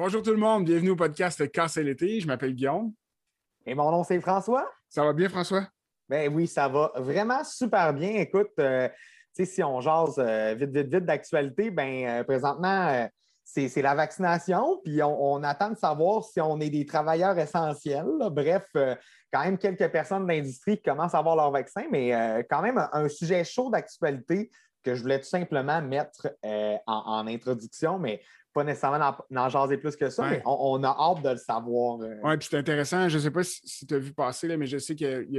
Bonjour tout le monde, bienvenue au podcast Casser l'été. Je m'appelle Guillaume. Et mon nom, c'est François. Ça va bien, François? Ben oui, ça va vraiment super bien. Écoute, euh, si on jase euh, vite, vite, vite d'actualité, ben euh, présentement, c'est la vaccination, puis on, attend de savoir si on est des travailleurs essentiels. Bref, quand même quelques personnes de l'industrie qui commencent à avoir leur vaccin, mais quand même un, sujet chaud d'actualité que je voulais tout simplement mettre en, introduction, mais pas nécessairement d'en jaser plus que ça, mais on, a hâte de le savoir. Euh. Oui, puis c'est intéressant. Je ne sais pas si, tu as vu passer, là, mais je sais qu'il y,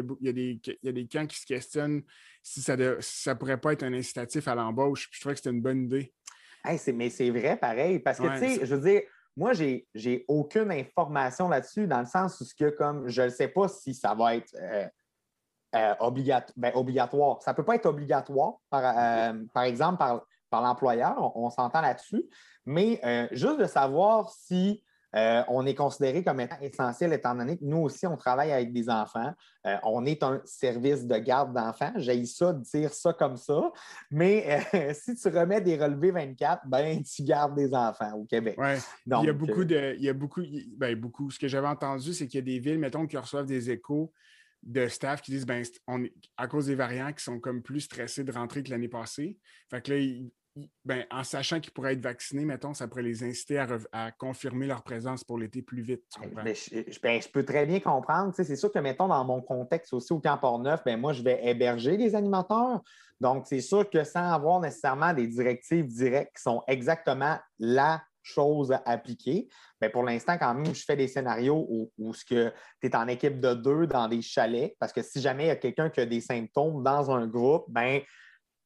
a des camps qui se questionnent si ça ne pourrait pas être un incitatif à l'embauche. Je trouvais que c'était une bonne idée. mais c'est vrai, pareil. Parce que, tu sais, je veux dire, moi, j'ai n'ai aucune information là-dessus, dans le sens où que, comme je ne sais pas si ça va être euh, euh, ben, obligatoire. Ça ne peut pas être obligatoire, par, par exemple, par par l'employeur, on, s'entend là-dessus, mais euh, juste de savoir si euh, on est considéré comme étant essentiel, étant donné que nous aussi, on travaille avec des enfants. Euh, on est un service de garde d'enfants. J'ai ça de dire ça comme ça. Mais si tu remets des relevés 24, ben, tu gardes des enfants au Québec. Il y a beaucoup de. Il y a beaucoup, ben, beaucoup. Ce que j'avais entendu, c'est qu'il y a des villes, mettons, qui reçoivent des échos de staff qui disent ben, on, à cause des variants qui sont comme plus stressés de rentrer que l'année passée. Fait que là, ben, en sachant qu'ils pourraient être vaccinés, mettons, ça pourrait les inciter à, confirmer leur présence pour l'été plus vite. Ben, ben, je, peux très bien comprendre. C'est sûr que, mettons, dans mon contexte aussi au Camp Port-Neuf, ben, moi, je vais héberger les animateurs. Donc, c'est sûr que sans avoir nécessairement des directives directes qui sont exactement la chose à appliquer, mais pour l'instant, quand même, je fais des scénarios où, où tu es en équipe de deux dans des chalets, parce que si jamais il y a quelqu'un qui a des symptômes dans un groupe, ben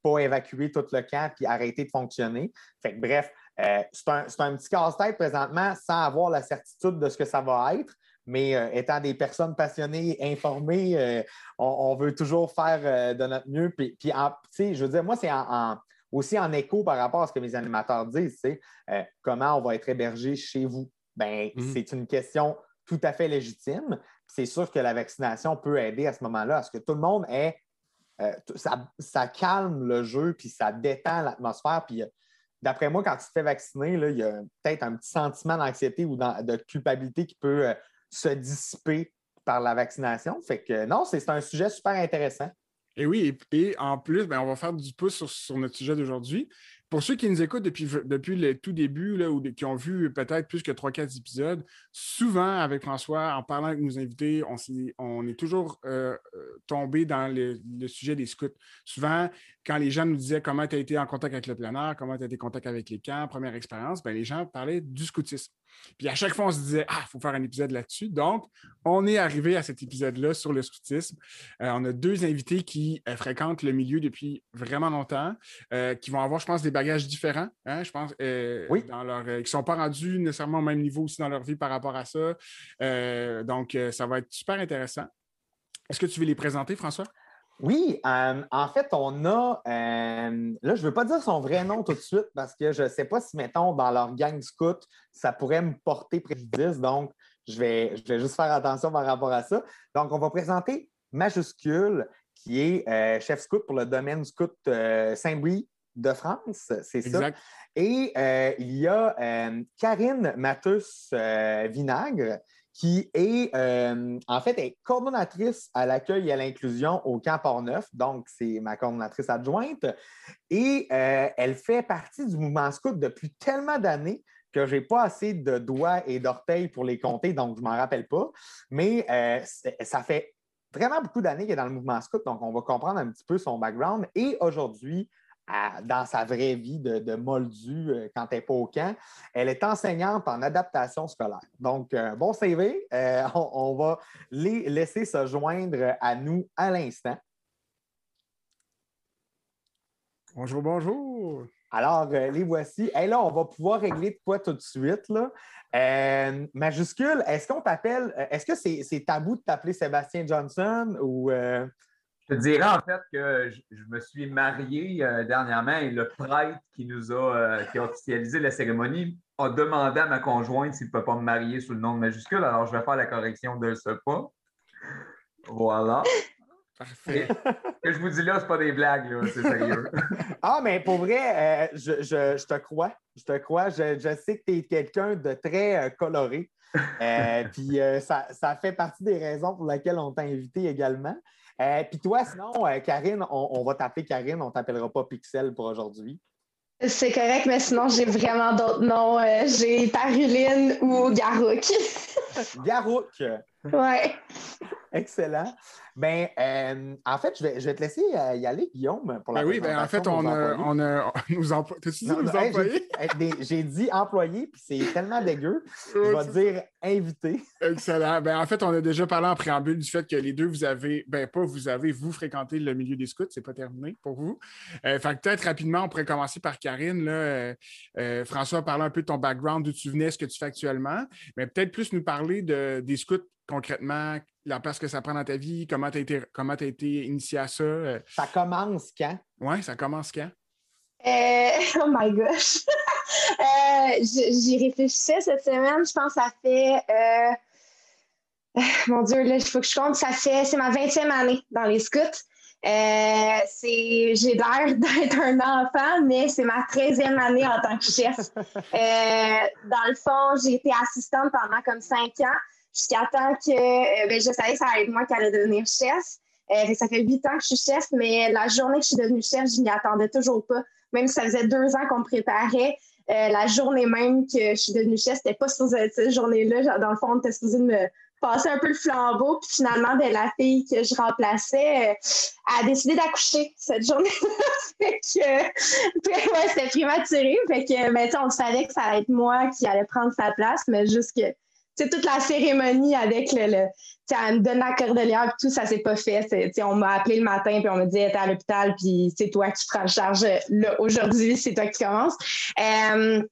pas évacuer tout le camp puis arrêter de fonctionner. Fait bref, euh, c'est un, petit casse-tête présentement sans avoir la certitude de ce que ça va être. Mais euh, étant des personnes passionnées, informées, euh, on, veut toujours faire de notre mieux. Puis, puis je veux dire, moi, c'est aussi en écho par rapport à ce que mes animateurs disent, comment on va être hébergé chez vous? Ben, mm-hmm. c'est une question tout à fait légitime. C'est sûr que la vaccination peut aider à ce moment-là à ce que tout le monde ait euh, ça, calme le jeu, puis ça détend l'atmosphère. Puis euh, d'après moi, quand tu te fais vacciner, il y a peut-être un petit sentiment d'anxiété ou de culpabilité qui peut euh, se dissiper par la vaccination. Fait que non, c'est un sujet super intéressant. Et oui, et, en plus, ben, on va faire du pouce sur notre sujet d'aujourd'hui. Pour ceux qui nous écoutent depuis, depuis le tout début là, ou qui ont vu peut-être plus que 3-4 épisodes, souvent avec François, en parlant avec nos invités, on, est, toujours euh, euh, tombé dans le, sujet des scouts. Souvent, quand les gens nous disaient comment tu as été en contact avec le planeur, comment tu as été en contact avec les camps, première expérience, ben, les gens parlaient du scoutisme. Puis à chaque fois, on se disait, ah, il faut faire un épisode là-dessus. Donc, on est arrivé à cet épisode-là sur le scoutisme. Euh, on a deux invités qui euh, fréquentent le milieu depuis vraiment longtemps, euh, qui vont avoir, je pense, des bagages différents. Hein, je pense, oui. dans leur, qui ne sont pas rendus nécessairement au même niveau aussi dans leur vie par rapport à ça. donc, ça va être super intéressant. Est-ce que tu veux les présenter, François? Oui, euh, en fait, on a, euh, là, je ne veux pas dire son vrai nom tout de suite parce que je ne sais pas si, mettons, dans leur gang scout, ça pourrait me porter préjudice. Donc, je vais, je vais juste faire attention par rapport à ça. Donc, on va présenter Majuscule, qui est euh, chef scout pour le domaine scout Saint-Louis de France, c'est ça. Et il y a Karine Mathus Vinagre, qui est euh, en fait est coordonnatrice à l'accueil et à l'inclusion au Camp Port-Neuf. Donc, c'est ma coordonnatrice adjointe. Et euh, elle fait partie du mouvement scout depuis tellement d'années que je n'ai pas assez de doigts et d'orteils pour les compter, donc je ne m'en rappelle pas. Mais euh, ça fait vraiment beaucoup d'années qu'elle est dans le mouvement scout, donc on va comprendre un petit peu son background. Et aujourd'hui, dans sa vraie vie de, moldu euh, quand elle n'est pas au camp. Elle est enseignante en adaptation scolaire. Donc, euh, bon CV, euh, on, va les laisser se joindre à nous à l'instant. Bonjour, bonjour. Alors, les voici. Et là, on va pouvoir régler de quoi tout de suite. Là. majuscule, est-ce qu'on t'appelle, est-ce que c'est tabou de t'appeler Sébastien Johnson ou. Je te dirais en fait que je, me suis marié euh, dernièrement et le prêtre qui nous a, euh, qui a officialisé la cérémonie a demandé à ma conjointe s'il ne peut pas me marier sous le nom de majuscule. Alors, je vais faire la correction de ce pas. Voilà. Parfait. que je vous dis là, c'est pas des blagues, c'est sérieux. ah, mais pour vrai, euh, je, je, te crois. Je te crois. Je, je sais que tu es quelqu'un de très euh, coloré. Euh, puis ça, ça, fait partie des raisons pour lesquelles on t'a invité également. Puis toi, sinon, Karine, on, on va t'appeler Karine, on t'appellera pas Pixel pour aujourd'hui. C'est correct, mais sinon, j'ai vraiment d'autres noms. j'ai Paruline ou Garouk. Garouk. Ouais. Excellent. Ben, euh, en fait, je vais, je vais te laisser euh, y aller, Guillaume, pour la ben oui, ben en fait, on a, on a, nous employés? T'as-tu dit nous employés? J'ai dit employés, puis c'est tellement dégueu. Je vais dire invité. Excellent. Ben, en fait, on a déjà parlé en préambule du fait que les deux, vous avez, ben pas vous avez, vous fréquenté le milieu des scouts, c'est pas terminé pour vous. Euh, fait peut-être rapidement, on pourrait commencer par Karine. Là. François a parlé un peu de ton background, d'où tu venais, ce que tu fais actuellement, mais peut-être plus nous parler de, des scouts concrètement, la place que ça prend dans ta vie, comment tu as as été initié à ça? Euh? Ça commence quand? Oui, ça commence quand? Euh, oh my gosh! euh, J'y réfléchissais cette semaine. Je pense que ça fait. Euh, mon Dieu, là, il faut que je compte. Ça fait. C'est ma 20e année dans les scouts. J'ai l'air d'être un enfant, mais c'est ma 13e année en tant que chef. Dans le fond, j'ai été assistante pendant comme cinq ans jusqu'à temps que ben, je savais que ça allait être moi qui allais devenir chef. Ça fait huit ans que je suis chef, mais la journée que je suis devenue chef, je m'y attendais toujours pas. Même si ça faisait deux ans qu'on me préparait, euh, la journée même que je suis devenue chef, c'était pas supposé cette journée-là. Dans le fond, on était supposé me passer un peu le flambeau. Puis finalement, ben, la fille que je remplaçais a décidé d'accoucher cette journée-là. ouais, c'était prématuré. Fait que, ben, on savait que ça allait être moi qui allait prendre sa place, mais juste que c'est toute la cérémonie avec le, le elle me donne la cordelière, tout ça s'est pas fait. On m'a appelé le matin, puis on m'a dit, t'es à l'hôpital, puis c'est toi qui prends charge. Aujourd'hui, c'est toi qui commences. Euh,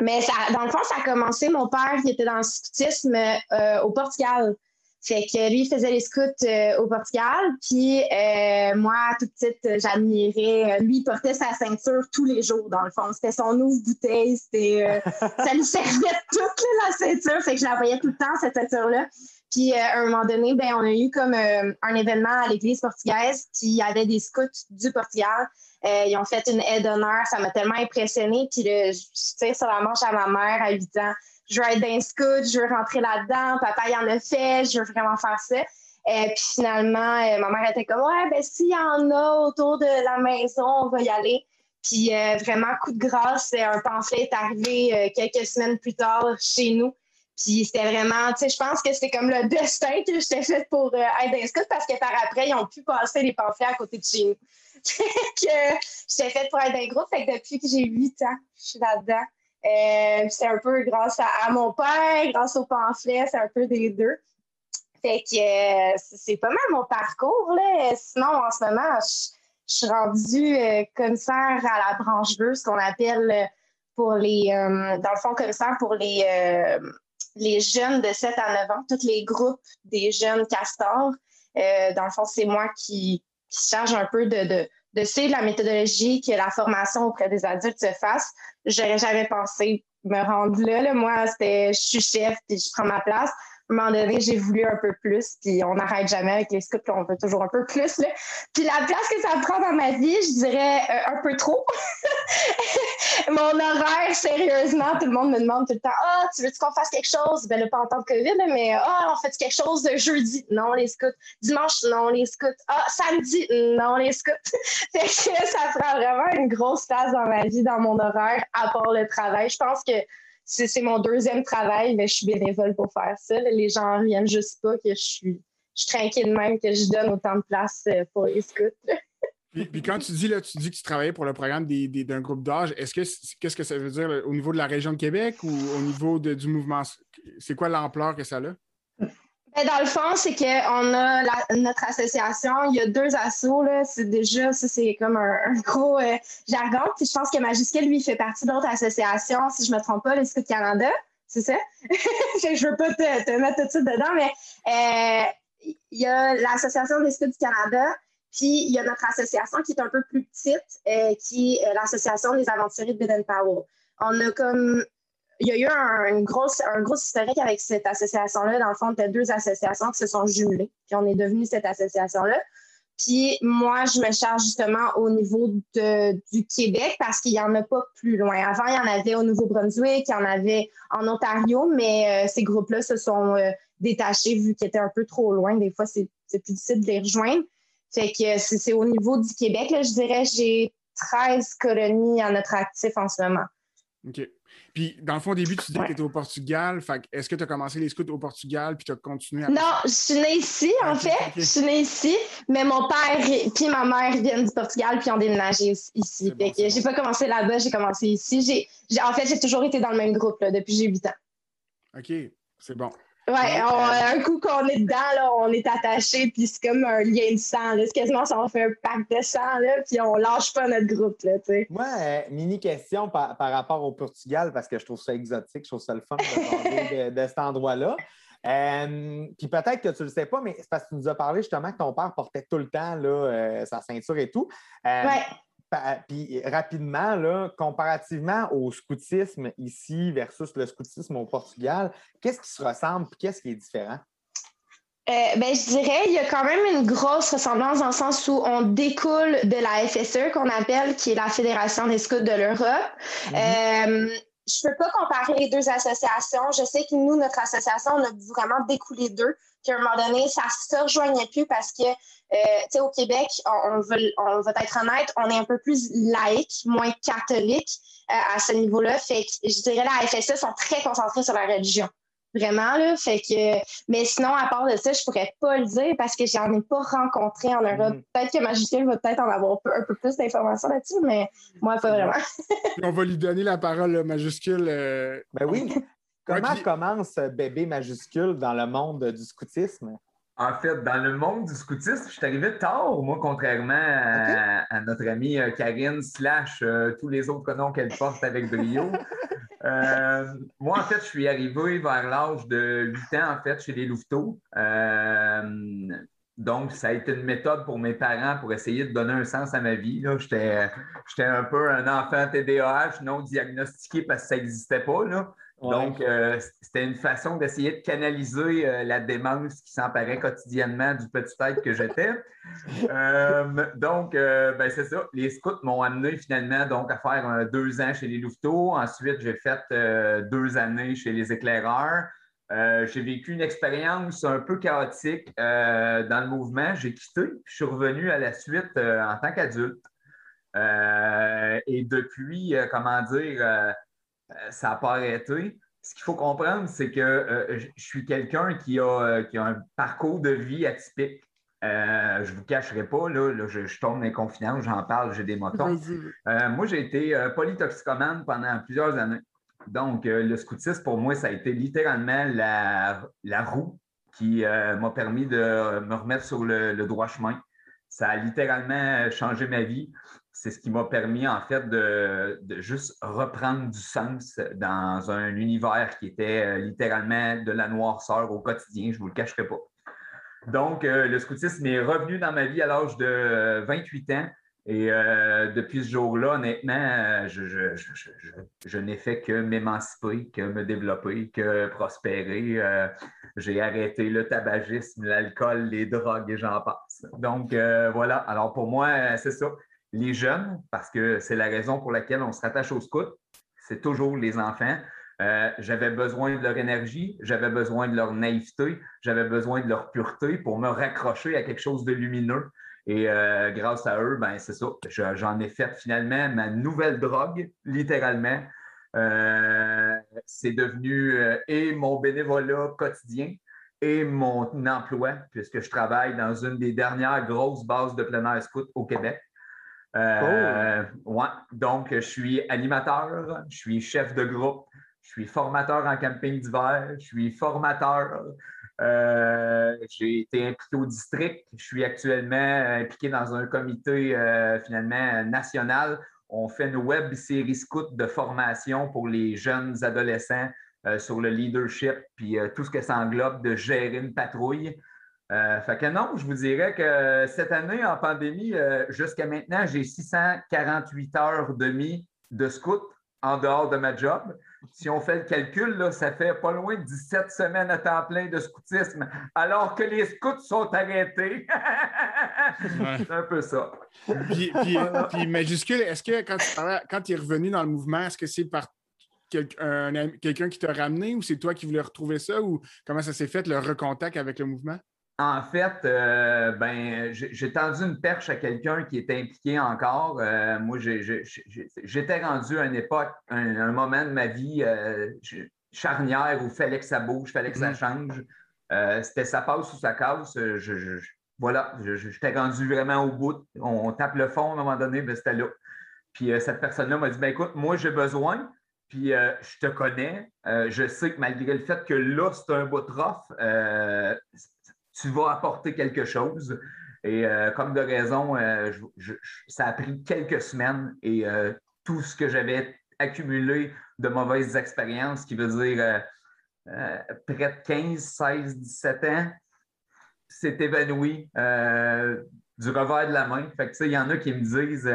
mais dans le fond, ça a commencé. Mon père, qui était dans le scoutisme euh, au Portugal. Fait que lui, il faisait les scouts euh, au Portugal. Puis euh, moi, toute petite, j'admirais. Lui, il portait sa ceinture tous les jours, dans le fond. C'était son ouvre-bouteille. C'était, euh, ça lui servait toute la ceinture. Fait que je la voyais tout le temps, cette ceinture-là. Puis à un moment donné, ben, on a eu comme un événement à l'église portugaise. Puis il y avait des scouts du Portugal. ils ont fait une aide d'honneur. Ça m'a tellement impressionnée. Puis je tire sur la manche à ma mère à 8 ans je veux être dans scout, je veux rentrer là-dedans, papa il en a fait, je veux vraiment faire ça. Et puis finalement, euh, ma mère était comme Ouais, ben s'il y en a autour de la maison, on va y aller. Puis euh, vraiment, coup de grâce, un pamphlet est arrivé euh, quelques semaines plus tard chez nous. Puis c'était vraiment, tu sais, je pense que c'était comme le destin que j'étais faite pour être dans scout parce que par après, ils ont pu passer les pamphlets à côté de chez nous. que j'étais faite pour être dans groupe. Fait que depuis que j'ai 8 ans, je suis là-dedans. Euh, c'est un peu grâce à, mon père, grâce au pamphlet, c'est un peu des deux. Fait que euh, c'est pas mal mon parcours. Là. Sinon, en ce moment, je, suis rendue euh, commissaire à la branche bleue, ce qu'on appelle pour les, dans le fond, commissaire pour les, les jeunes de 7 à 9 ans, tous les groupes des jeunes castors. dans le fond, c'est moi qui, qui charge un peu de, de suivre la méthodologie que la formation auprès des adultes se fasse j'aurais jamais pensé me rendre là. Moi, c'était je suis chef puis je prends ma place un moment donné, j'ai voulu un peu plus, puis on n'arrête jamais avec les scouts, puis on veut toujours un peu plus. Là. Puis la place que ça prend dans ma vie, je dirais euh, un peu trop. Mon horaire, sérieusement, tout le monde me demande tout le temps Ah, tu veux qu'on fasse quelque chose? Ben là, pas en temps de COVID, mais Ah, on fait quelque chose jeudi? Non, les scouts. Dimanche, non, les scouts. Ah, samedi, non, les scouts. fait que ça prend vraiment une grosse place dans ma vie, dans mon horaire, à part le travail. Je pense que c'est mon deuxième travail, mais je suis bénévole pour faire ça. Les gens ne reviennent juste pas que je suis, je tranquille même que je donne autant de place euh, pour les scouts. Puis, quand tu dis là, tu dis que tu travaillais pour le programme d'un groupe d'âge, est-ce que qu'est-ce que ça veut dire au niveau de la région de Québec ou au niveau du mouvement? C'est quoi l'ampleur que ça a? Ben, dans le fond, c'est qu'on a notre association, il y a deux assos, là. C'est déjà, ça, c'est comme un, gros euh, jargon. Puis je pense que Majuscule, lui, fait partie d'autres associations, si je ne me trompe pas, le Scout Canada. C'est ça? je ne veux pas te, mettre tout de suite dedans, mais euh, il y a l'Association des Scouts du Canada, puis il y a notre association qui est un peu plus petite, euh, qui est l'Association des aventuriers de Baden Powell. On a comme il y a eu un, gros, historique avec cette association-là. Dans le fond, a deux associations qui se sont jumelées, puis on est devenu cette association-là. Puis moi, je me charge justement au niveau du Québec parce qu'il n'y en a pas plus loin. Avant, il y en avait au Nouveau-Brunswick, il y en avait en Ontario, mais euh, ces groupes-là se sont euh, détachés vu qu'ils étaient un peu trop loin. Des fois, c'est plus difficile de les rejoindre. Fait que c'est au niveau du Québec, là, je dirais, j'ai 13 colonies à notre actif en ce moment. OK. Puis, dans le fond, au début, tu disais que tu étais au Portugal. Est-ce que tu as commencé les scouts au Portugal puis tu as continué à. Non, je suis née ici, en fait. Je suis née ici, mais mon père puis ma mère viennent du Portugal puis ont déménagé ici. Fait que j'ai pas commencé là-bas, j'ai commencé ici. en fait, j'ai toujours été dans le même groupe là, depuis j'ai 8 ans. OK, c'est bon. Ouais, un coup qu'on est dedans, là, on est attaché, puis c'est comme un lien de sang. C'est quasiment ça, on fait un pacte de sang, là, puis on lâche pas notre groupe. Là, Moi, euh, mini question par, rapport au Portugal, parce que je trouve ça exotique, je trouve ça le fun de, de, cet endroit-là. Euh, puis peut-être que tu ne le sais pas, mais c'est parce que tu nous as parlé justement que ton père portait tout le temps là, euh, sa ceinture et tout. ouais. Puis rapidement, là, comparativement au scoutisme ici versus le scoutisme au Portugal, qu'est-ce qui se ressemble et qu'est-ce qui est différent? Euh, ben, je dirais il y a quand même une grosse ressemblance dans le sens où on découle de la FSE qu'on appelle, qui est la Fédération des scouts de l'Europe. Mm-hmm. Euh, je ne peux pas comparer les deux associations. Je sais que nous, notre association, on a vraiment découlé d'eux. Puis à un moment donné, ça ne se rejoignait plus parce que euh, au Québec, on, veut, on va être honnête, on est un peu plus laïque, moins catholique euh, à ce niveau-là. Fait que je dirais la FSE sont très concentrés sur la religion. Vraiment, là. Fait que, mais sinon, à part de ça, je pourrais pas le dire parce que j'en ai pas rencontré en Europe. Mm-hmm. Peut-être que Majuscule va peut-être en avoir un peu plus d'informations là-dessus, mais moi, pas vraiment. on va lui donner la parole, Majuscule. Euh, ben oui. Comment commence bébé majuscule dans le monde du scoutisme? En fait, dans le monde du scoutisme, je suis arrivé tard, moi, contrairement à, notre amie euh, Karine, slash euh, tous les autres noms qu'elle porte avec brio. Euh, moi, en fait, je suis arrivé vers l'âge de 8 ans, en fait, chez les Louveteaux. donc, ça a été une méthode pour mes parents pour essayer de donner un sens à ma vie. J'étais un peu un enfant TDAH non diagnostiqué parce que ça n'existait pas. Là. Donc, euh, c'était une façon d'essayer de canaliser euh, la démence qui s'emparait quotidiennement du petit être que j'étais. Euh, donc, ben, c'est ça. Les scouts m'ont amené finalement donc, à faire deux ans chez les Louveteaux. Ensuite, j'ai fait deux années chez les éclaireurs. j'ai vécu une expérience un peu chaotique dans le mouvement. J'ai quitté, puis je suis revenu à la suite en tant qu'adulte. et depuis, comment dire, ça n'a pas arrêté. Ce qu'il faut comprendre, c'est que euh, je suis quelqu'un qui a, euh, qui a un parcours de vie atypique. je ne vous cacherai pas, là, je, tombe dans les confidences, j'en parle, j'ai des motons. moi, j'ai été polytoxicomane pendant plusieurs années. Donc, le scoutisme, pour moi, ça a été littéralement la, la roue qui m'a permis de me remettre sur le, le, droit chemin. Ça a littéralement changé ma vie c'est ce qui m'a permis, en fait, de, juste reprendre du sens dans un univers qui était euh, littéralement de la noirceur au quotidien, je ne vous le cacherai pas. Donc, euh, le scoutisme est revenu dans ma vie à l'âge de 28 ans. Et euh, depuis ce jour-là, honnêtement, je, n'ai fait que m'émanciper, que me développer, que prospérer. J'ai arrêté le tabagisme, l'alcool, les drogues et j'en passe. Donc, voilà. Alors, pour moi, c'est ça les jeunes, parce que c'est la raison pour laquelle on se rattache aux scouts, c'est toujours les enfants. Euh, j'avais besoin de leur énergie, j'avais besoin de leur naïveté, j'avais besoin de leur pureté pour me raccrocher à quelque chose de lumineux. Et euh, grâce à eux, ben, c'est ça, j'en ai fait finalement ma nouvelle drogue, littéralement. Euh, c'est devenu et mon bénévolat quotidien et mon emploi, puisque je travaille dans une des dernières grosses bases de plein air scout au Québec. Euh, ouais. Donc, je suis animateur, je suis chef de groupe, je suis formateur en camping d'hiver, je suis formateur. Euh, j'ai été impliqué au district. Je suis actuellement impliqué dans un comité euh, finalement national. On fait une web série scout de formation pour les jeunes adolescents sur le leadership puis tout ce que ça englobe de gérer une patrouille. Euh, fait que non, je vous dirais que cette année, en pandémie, euh, jusqu'à maintenant, j'ai 648 heures demi de scout en dehors de ma job. Si on fait le calcul, là, ça fait pas loin de 17 semaines à temps plein de scoutisme, alors que les scouts sont arrêtés. C'est un peu ça. Puis, puis, puis majuscule, est-ce que quand tu, parlais- quand tu es revenu dans le mouvement, est-ce que c'est par quelqu'un qui t'a ramené ou c'est toi qui voulais retrouver ça ou comment ça s'est fait, le recontact avec le mouvement? En fait, euh, ben, j'ai tendu une perche à quelqu'un qui était impliqué encore. Euh, moi, j'étais rendu à une époque, un, un moment de ma vie euh, charnière où il fallait que ça bouge, il fallait que ça Mhm. change. C'était ça passe ou ça casse. Je- voilà, j'étais rendu vraiment au bout. On, on tape le fond à un moment donné, ben, c'était là. Puis cette personne-là m'a dit ben, écoute, moi, j'ai besoin. Puis euh, je te connais. Euh, je sais que malgré le fait que là, c'est un bout de rough, euh, tu vas apporter quelque chose. Et euh, comme de raison, euh, ça a pris quelques semaines et euh, tout ce que j'avais accumulé de mauvaises expériences, qui veut dire près de 15, 16, 17 ans, s'est évanoui du revers de la main. Fait que, il y en a qui me disent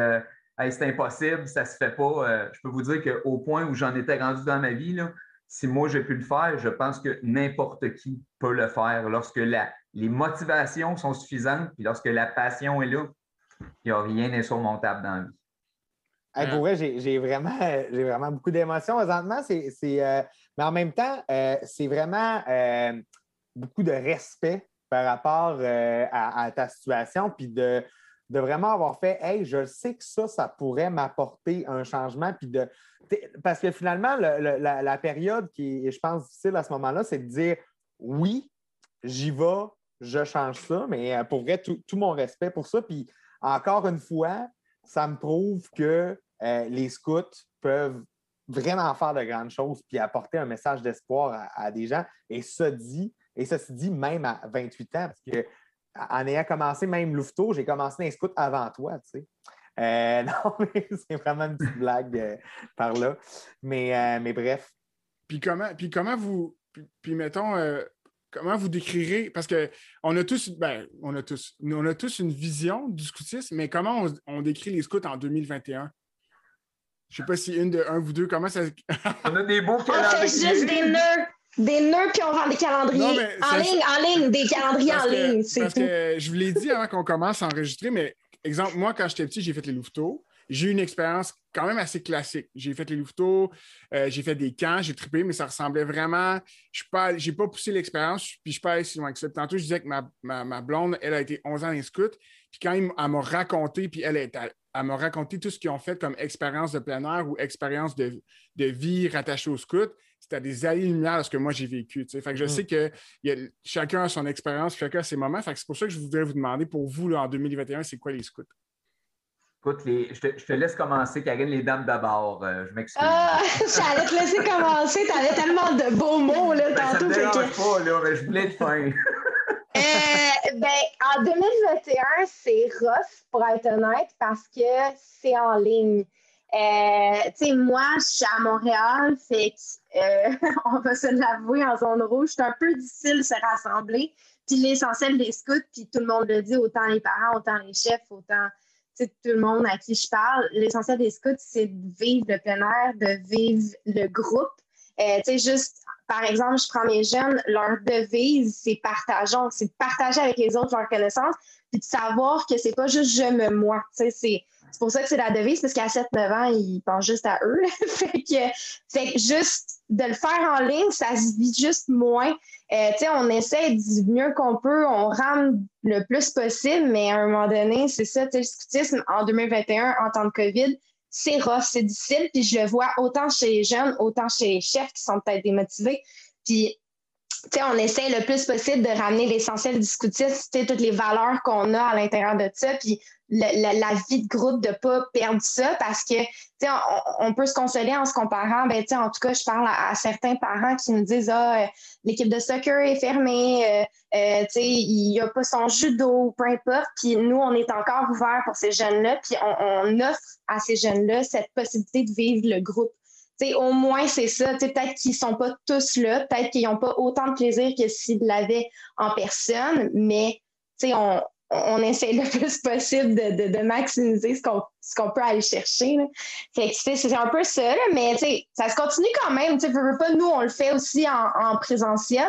c'est impossible, ça se fait pas. Je peux vous dire qu'au point où j'en étais rendu dans ma vie, là, si moi j'ai pu le faire, je pense que n'importe qui peut le faire lorsque les motivations sont suffisantes, puis lorsque la passion est là, il n'y a rien d'insurmontable dans la vie. Hey, pour vrai, j'ai vraiment, beaucoup d'émotions présentement. Euh, mais en même temps, euh, c'est vraiment euh, beaucoup de respect par rapport à, ta situation, puis de, de vraiment avoir fait Hey, je sais que ça, ça pourrait m'apporter un changement. Puis de, parce que finalement, le- le- la, période qui est, je pense, difficile à ce moment-là, c'est de dire oui, j'y vais, je change ça, mais euh, pour vrai, tout, mon respect pour ça. Puis encore une fois, ça me prouve que euh, les scouts peuvent vraiment faire de grandes choses puis apporter un message d'espoir à, à des gens. Et ça dit, et ça se dit même à 28 ans, parce que en ayant commencé même Louveteau, j'ai commencé un scout avant toi, tu sais. Euh, non, mais c'est vraiment une petite blague euh, par là. Mais, euh, mais bref. Puis comment, puis comment vous, puis, puis mettons, euh, comment vous décrirez, parce qu'on a tous, ben, on a tous, on a tous une vision du scoutisme, mais comment on, on décrit les scouts en 2021? Je ne sais pas si une de un ou deux, comment ça. On a des beaux On fait calendriers. juste des nœuds. Des nœuds, puis on vend des calendriers. Non, en ligne, en ligne, des calendriers Parce en que- ligne, Parce tout. que je vous l'ai dit avant qu'on commence à enregistrer, mais exemple, moi, quand j'étais petit, j'ai fait les louveteaux. J'ai eu une expérience quand même assez classique. J'ai fait les louveteaux, euh, j'ai fait des camps, j'ai trippé, mais ça ressemblait vraiment. Je n'ai pas, poussé l'expérience, puis je suis pas allé si loin que ça. Tantôt, je disais que ma, ma- blonde, elle a été 11 ans dans les scouts. Puis quand elle m'a raconté, puis elle, est à- elle m'a raconté tout ce qu'ils ont fait comme expérience de plein air ou expérience de, de vie rattachée aux scouts, c'était des années-lumière ce que moi j'ai vécu. tu sais. Fait que je Mm. sais que il y a- chacun a son expérience, chacun a ses moments. Fait que c'est pour ça que je voudrais vous demander pour vous, là, en 2021, c'est quoi les scouts? Écoute, les- je, te, je te laisse commencer, Karine, les dames d'abord. Euh, je m'excuse. Ah, j'allais te laisser commencer. T'avais tellement de beaux mots là, Ben, ça tantôt. me que- pas, là, mais je voulais être fin. Euh, ben, en 2021, c'est rough, pour être honnête, parce que c'est en ligne. Euh, moi, je suis à Montréal, fait euh, on va se l'avouer, en zone rouge, c'est un peu difficile de se rassembler. Puis l'essentiel des scouts, puis tout le monde le dit, autant les parents, autant les chefs, autant tout le monde à qui je parle, l'essentiel des scouts, c'est de vivre le plein air, de vivre le groupe. Euh, juste, par exemple, je prends mes jeunes, leur devise, c'est partageons, c'est de partager avec les autres leurs connaissances, puis de savoir que c'est pas juste je me moi. Tu c'est c'est pour ça que c'est la devise, parce qu'à 7-9 ans, ils pensent juste à eux. fait, que, juste de le faire en ligne, ça se vit juste moins. Euh, on essaie du mieux qu'on peut, on rame le plus possible, mais à un moment donné, c'est ça, le scoutisme en 2021, en temps de COVID, c'est rough, c'est difficile, puis je le vois autant chez les jeunes, autant chez les chefs qui sont peut-être démotivés. Puis, on essaie le plus possible de ramener l'essentiel du scoutisme, toutes les valeurs qu'on a à l'intérieur de ça, puis la, vie de groupe, de ne pas perdre ça, parce que, on, on peut se consoler en se comparant, ben, en tout cas, je parle à, certains parents qui me disent, ah, euh, l'équipe de soccer est fermée, euh, euh, il n'y a pas son judo, peu importe. Puis nous, on est encore ouvert pour ces jeunes-là, puis on, on offre à ces jeunes-là cette possibilité de vivre le groupe. Au moins, c'est ça. Peut-être qu'ils ne sont pas tous là, peut-être qu'ils n'ont pas autant de plaisir que s'ils l'avaient en personne, mais on, on essaie le plus possible de, de, maximiser ce qu'on ce qu'on peut aller chercher. C'est un peu ça, mais ça se continue quand même. Pas, nous, on le fait aussi en, en présentiel.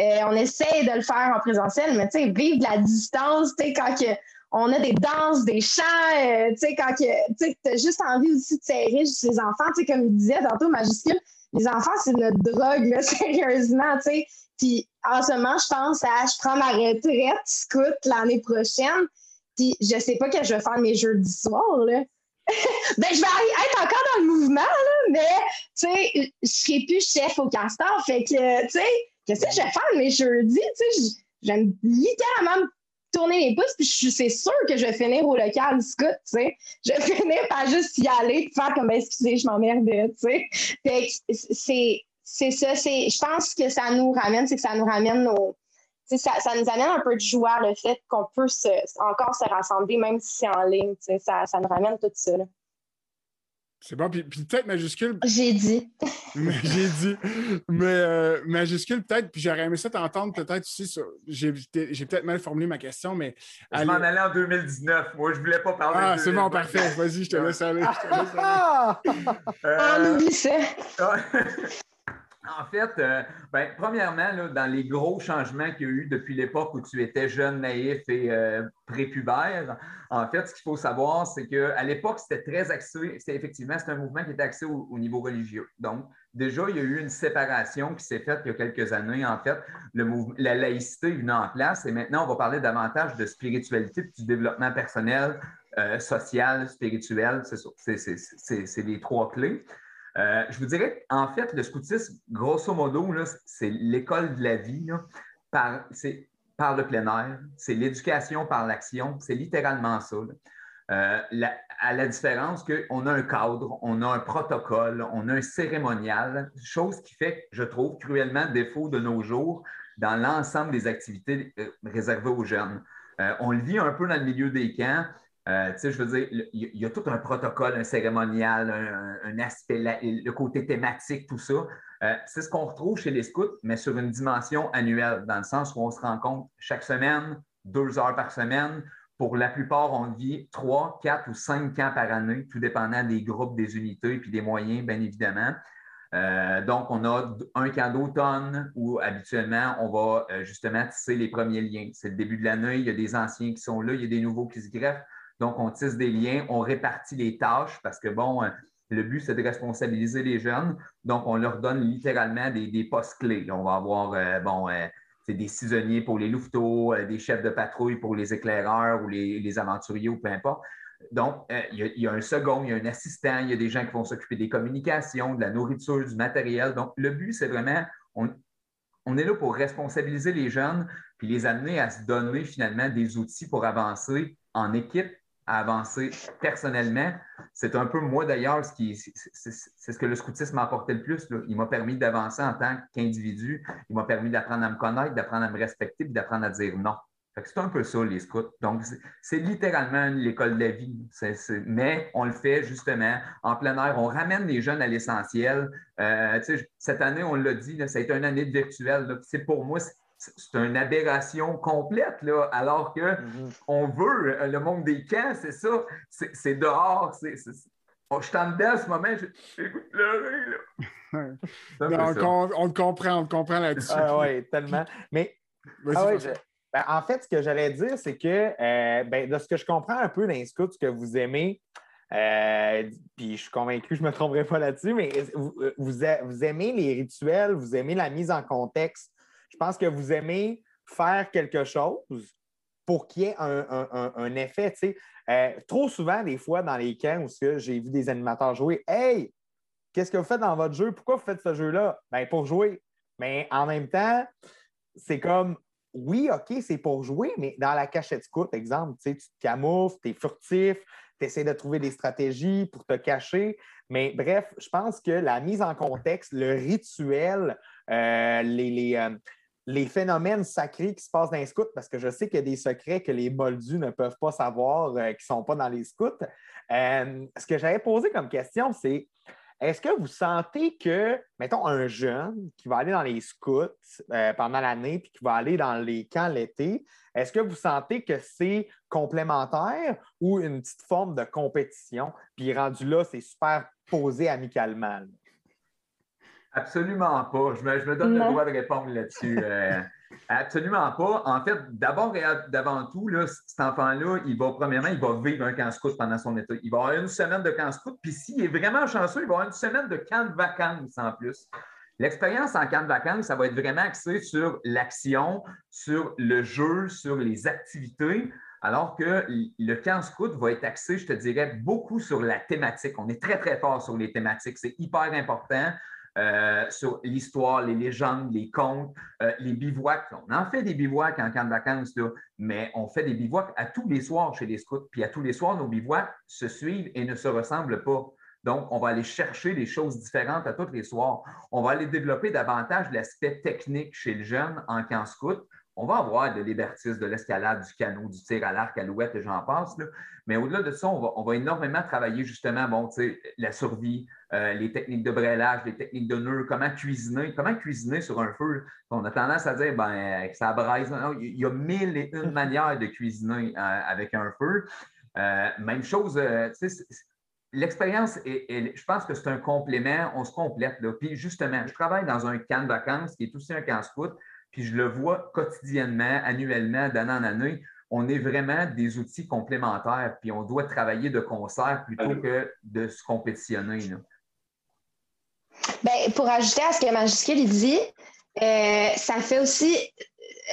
Euh, on essaie de le faire en présentiel, mais vivre de la distance, quand que on a des danses, des chants, euh, tu sais, quand tu as juste envie aussi de serrer juste les enfants, tu sais, comme il disait tantôt, majuscule, les enfants, c'est notre drogue, sérieusement, tu sais. Puis en ce moment, je pense à, je prends ma retraite scout l'année prochaine, puis je sais pas que je vais faire mes jeudis soirs, là. ben, je vais être encore dans le mouvement, là, mais, tu sais, je serai plus chef au castor, fait que, tu sais, qu'est-ce que je vais faire mes jeudis, tu sais, j'aime littéralement tourner les pouces, puis c'est sûr que je vais finir au local scout, tu sais. Je vais finir par juste y aller, faire comme, excusez, je m'emmerde, tu sais. C'est, ça, c'est, je pense que ça nous ramène, c'est que ça nous ramène nos, ça, ça, nous amène un peu de joie, le fait qu'on peut encore se rassembler, même si c'est en ligne, ça, ça nous ramène tout ça. C'est bon. Puis, peut-être majuscule. J'ai dit. J'ai dit. Mais euh, majuscule, peut-être. Puis j'aurais aimé ça t'entendre peut-être aussi. J'ai peut-être mal formulé ma question, mais. Je m'en allais en 2019. Moi, je voulais pas parler. Ah, c'est bon, parfait. Vas-y, je te laisse aller. Je te laisse aller. euh... On oublie ça. En fait, euh, ben, premièrement, dans les gros changements qu'il y a eu depuis l'époque où tu étais jeune, naïf et euh, prépubère, en fait, ce qu'il faut savoir, c'est qu'à l'époque, c'était très axé, c'est effectivement, c'est un mouvement qui était axé au, niveau religieux. Donc, déjà, il y a eu une séparation qui s'est faite il y a quelques années. En fait, le la laïcité est venue en place et maintenant, on va parler davantage de spiritualité et du développement personnel, euh, social, spirituel. C'est les trois clés. Euh, je vous dirais en fait, le scoutisme, grosso modo, c'est l'école de la vie par, le plein air, c'est l'éducation par l'action, c'est littéralement ça. Euh, à la différence qu'on a un cadre, on a un protocole, on a un cérémonial, chose qui fait, je trouve, cruellement défaut de nos jours dans l'ensemble des activités euh, réservées aux jeunes. on le vit un peu dans le milieu des camps. Euh, je veux dire, il y, a tout un protocole, un cérémonial, un, aspect, le côté thématique, tout ça. Euh, c'est ce qu'on retrouve chez les scouts, mais sur une dimension annuelle, dans le sens où on se rencontre chaque semaine, deux heures par semaine. Pour la plupart, on vit trois, quatre ou cinq camps par année, tout dépendant des groupes, des unités et puis des moyens, bien évidemment. Euh, donc, on a un camp d'automne où habituellement, on va justement tisser les premiers liens. C'est le début de l'année, il y a des anciens qui sont là, il y a des nouveaux qui se greffent. Donc, on tisse des liens, on répartit les tâches parce que, bon, euh, le but, c'est de responsabiliser les jeunes. Donc, on leur donne littéralement des, postes clés. On va avoir, euh, bon, euh, c'est des saisonniers pour les louveteaux, des chefs de patrouille pour les éclaireurs ou les, aventuriers ou peu importe. Donc, il y, a un second, il y a un assistant, il y a des gens qui vont s'occuper des communications, de la nourriture, du matériel. Donc, le but, c'est vraiment, on, est là pour responsabiliser les jeunes, puis les amener à se donner finalement des outils pour avancer en équipe à avancer personnellement. C'est un peu moi d'ailleurs, ce qui, c'est ce que le scoutisme m'a apporté le plus. Il m'a permis d'avancer en tant qu'individu. Il m'a permis d'apprendre à me connaître, d'apprendre à me respecter, puis d'apprendre à dire non. C'est un peu ça, les scouts. Donc, c'est littéralement l'école de la vie. mais on le fait justement en plein air. On ramène les jeunes à l'essentiel. Euh, cette année, on l'a dit, ça a été une année de virtuel. C'est pour moi, c'est une aberration complète, là, alors qu'on mm-hmm. on veut euh, le monde des camps, c'est ça, c'est dehors, c'est. Oh, je suis en dedans à ce moment, j'ai pleurer. Là. on, on, te comprend, on te comprend là-dessus. Ah oui, tellement. Mais ah ben, en fait, ce que j'allais dire, c'est que euh, ben, de ce que je comprends un peu dans ce que vous aimez, euh, puis je suis convaincu que je ne me tromperai pas là-dessus, mais vous, vous, aimez les rituels, vous aimez la mise en contexte je pense que vous aimez faire quelque chose pour qu'il y ait un, effet. Euh, trop souvent, des fois, dans les camps où j'ai vu des animateurs jouer, Hey, qu'est-ce que vous faites dans votre jeu? Pourquoi vous faites ce jeu-là? Ben, pour jouer. Mais en même temps, c'est comme oui, OK, c'est pour jouer, mais dans la cachette scout, exemple, tu te camoufles, tu es furtif, tu essaies de trouver des stratégies pour te cacher. Mais bref, je pense que la mise en contexte, le rituel, euh, les, euh, les phénomènes sacrés qui se passent dans les scouts, parce que je sais qu'il y a des secrets que les moldus ne peuvent pas savoir, euh, qui ne sont pas dans les scouts. Euh, ce que j'avais posé comme question, c'est est-ce que vous sentez que, mettons, un jeune qui va aller dans les scouts euh, pendant l'année puis qui va aller dans les camps l'été, est-ce que vous sentez que c'est complémentaire ou une petite forme de compétition? Puis rendu là, c'est super posé amicalement. Absolument pas. Je me, donne le droit de répondre là-dessus. Euh, Absolument pas. En fait, d'abord et d'avant tout, là, cet enfant-là, il va, premièrement, il va vivre un camp scout pendant son état. Il va avoir une semaine de camp scout, puis s'il est vraiment chanceux, il va avoir une semaine de camp de vacances en plus. L'expérience en camp de vacances, ça va être vraiment axé sur l'action, sur le jeu, sur les activités, alors que le camp scout va être axé, je te dirais, beaucoup sur la thématique. On est très, très fort sur les thématiques. C'est hyper important. Euh, sur l'histoire, les légendes, les contes, euh, les bivouacs. On en fait des bivouacs en camp de vacances, mais on fait des bivouacs à tous les soirs chez les scouts. Puis à tous les soirs, nos bivouacs se suivent et ne se ressemblent pas. Donc, on va aller chercher des choses différentes à tous les soirs. On va aller développer davantage l'aspect technique chez le jeune en camp scout on va avoir de l'hébertisme, de l'escalade, du canot, du tir à l'arc, à l'ouette, et j'en passe. Mais au-delà de ça, on va, énormément travailler justement bon, la survie, euh, les techniques de brêlage, les techniques de nœuds, comment cuisiner, comment cuisiner sur un feu. On a tendance à dire ben, que ça braise. il y a mille et une manières de cuisiner euh, avec un feu. Euh, même chose, l'expérience, je pense que c'est un complément, on se complète. Puis justement, je travaille dans un camp de vacances qui est aussi un camp scout puis je le vois quotidiennement, annuellement, d'année en année. On est vraiment des outils complémentaires, puis on doit travailler de concert plutôt que de se compétitionner. Bien, pour ajouter à ce que Magiscule dit, euh, ça fait aussi,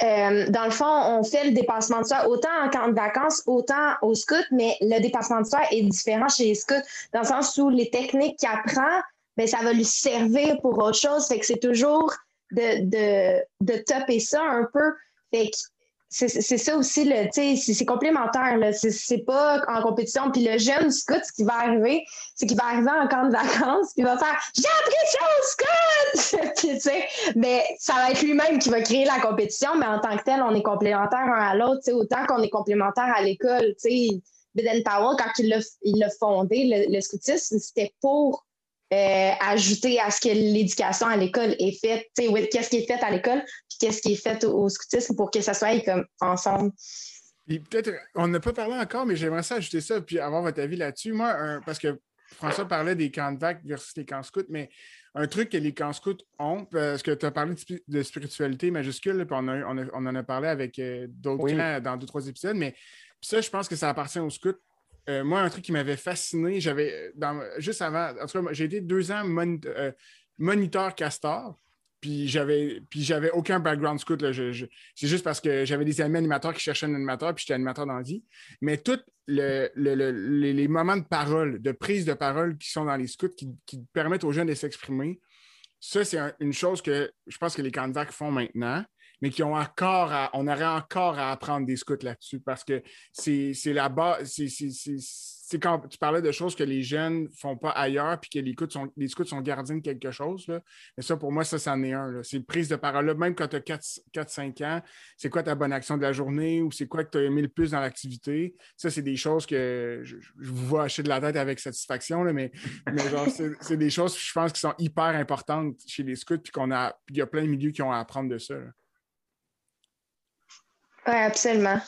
euh, dans le fond, on fait le dépassement de soi autant en camp de vacances, autant au scout, mais le dépassement de soi est différent chez les scouts, dans le sens où les techniques qu'il apprend, bien, ça va lui servir pour autre chose. Fait que c'est toujours de, de, de topper ça un peu. c'est ça aussi, c'est complémentaire. C'est pas en compétition. Puis le jeune scout, ce qui va arriver, c'est qu'il va arriver en camp de vacances, puis il va faire J'ai appris ça au scout! mais ça va être lui-même qui va créer la compétition, mais en tant que tel, on est complémentaire un à l'autre, autant qu'on est complémentaire à l'école. Biden Powell, quand il l'a fondé, le, le scoutisme, c'était pour euh, ajouter à ce que l'éducation à l'école est faite, qu'est-ce qui est fait à l'école, puis qu'est-ce qui est fait au, scoutisme pour que ça soit comme ensemble. Puis peut-être, on n'a pas parlé encore, mais j'aimerais ça ajouter ça, puis avoir votre avis là-dessus. Moi, parce que François parlait des camps de vac versus les camps scouts, mais un truc que les camps scouts ont, parce que tu as parlé de, spiritualité majuscule, puis on, en a parlé avec euh, d'autres camps dans deux, trois épisodes, mais ça, je pense que ça appartient aux scouts euh, moi, un truc qui m'avait fasciné, j'avais, juste avant, en tout cas, j'ai été deux ans euh, moniteur castor, puis j'avais, aucun background scout. c'est juste parce que j'avais des amis animateurs qui cherchaient un animateur, puis j'étais animateur dans la vie. Mais tous les, moments de parole, de prise de parole qui sont dans les scouts, qui, permettent aux jeunes de s'exprimer, ça, c'est une chose que je pense que les candidats font maintenant mais qui ont encore on aurait encore à apprendre des scouts là-dessus parce que c'est la base, c'est quand tu parlais de choses que les jeunes ne font pas ailleurs, puis que les, scouts sont, les scouts sont gardiens de quelque chose. Là. Mais ça, pour moi, ça, c'en est un. C'est une prise de parole. Là. Même quand tu as 4-5 ans, c'est quoi ta bonne action de la journée ou c'est quoi que tu as aimé le plus dans l'activité? Ça, c'est des choses que je, vous vois hacher de la tête avec satisfaction, là, mais, c'est des choses, je pense, qui sont hyper importantes chez les scouts, puis qu'on a, il y a plein de milieux qui ont à apprendre de ça. Oui, absolument.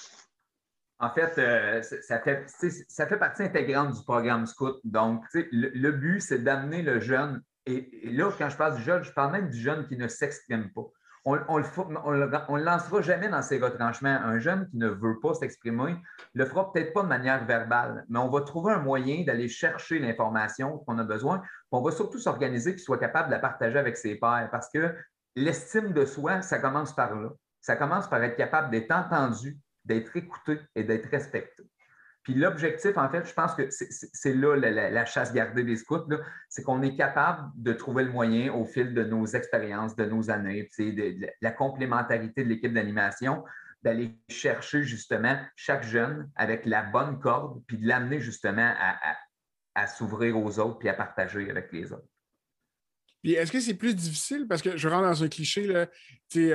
En fait, euh, ça, fait ça fait partie intégrante du programme Scout. Donc, le, but, c'est d'amener le jeune. Et, là, quand je parle du jeune, je parle même du jeune qui ne s'exprime pas. On ne le, lancera jamais dans ses retranchements. Un jeune qui ne veut pas s'exprimer le fera peut-être pas de manière verbale, mais on va trouver un moyen d'aller chercher l'information qu'on a besoin. On va surtout s'organiser qu'il soit capable de la partager avec ses pairs parce que l'estime de soi, ça commence par là ça commence par être capable d'être entendu, d'être écouté et d'être respecté. Puis l'objectif, en fait, je pense que c'est là la, chasse gardée des scouts, c'est qu'on est capable de trouver le moyen au fil de nos expériences, de nos années, de, la complémentarité de l'équipe d'animation, d'aller chercher justement chaque jeune avec la bonne corde, puis de l'amener justement à ans aux autres, puis à partager avec les autres. Puis est-ce que c'est plus difficile? Parce que je rentre dans un cliché, là,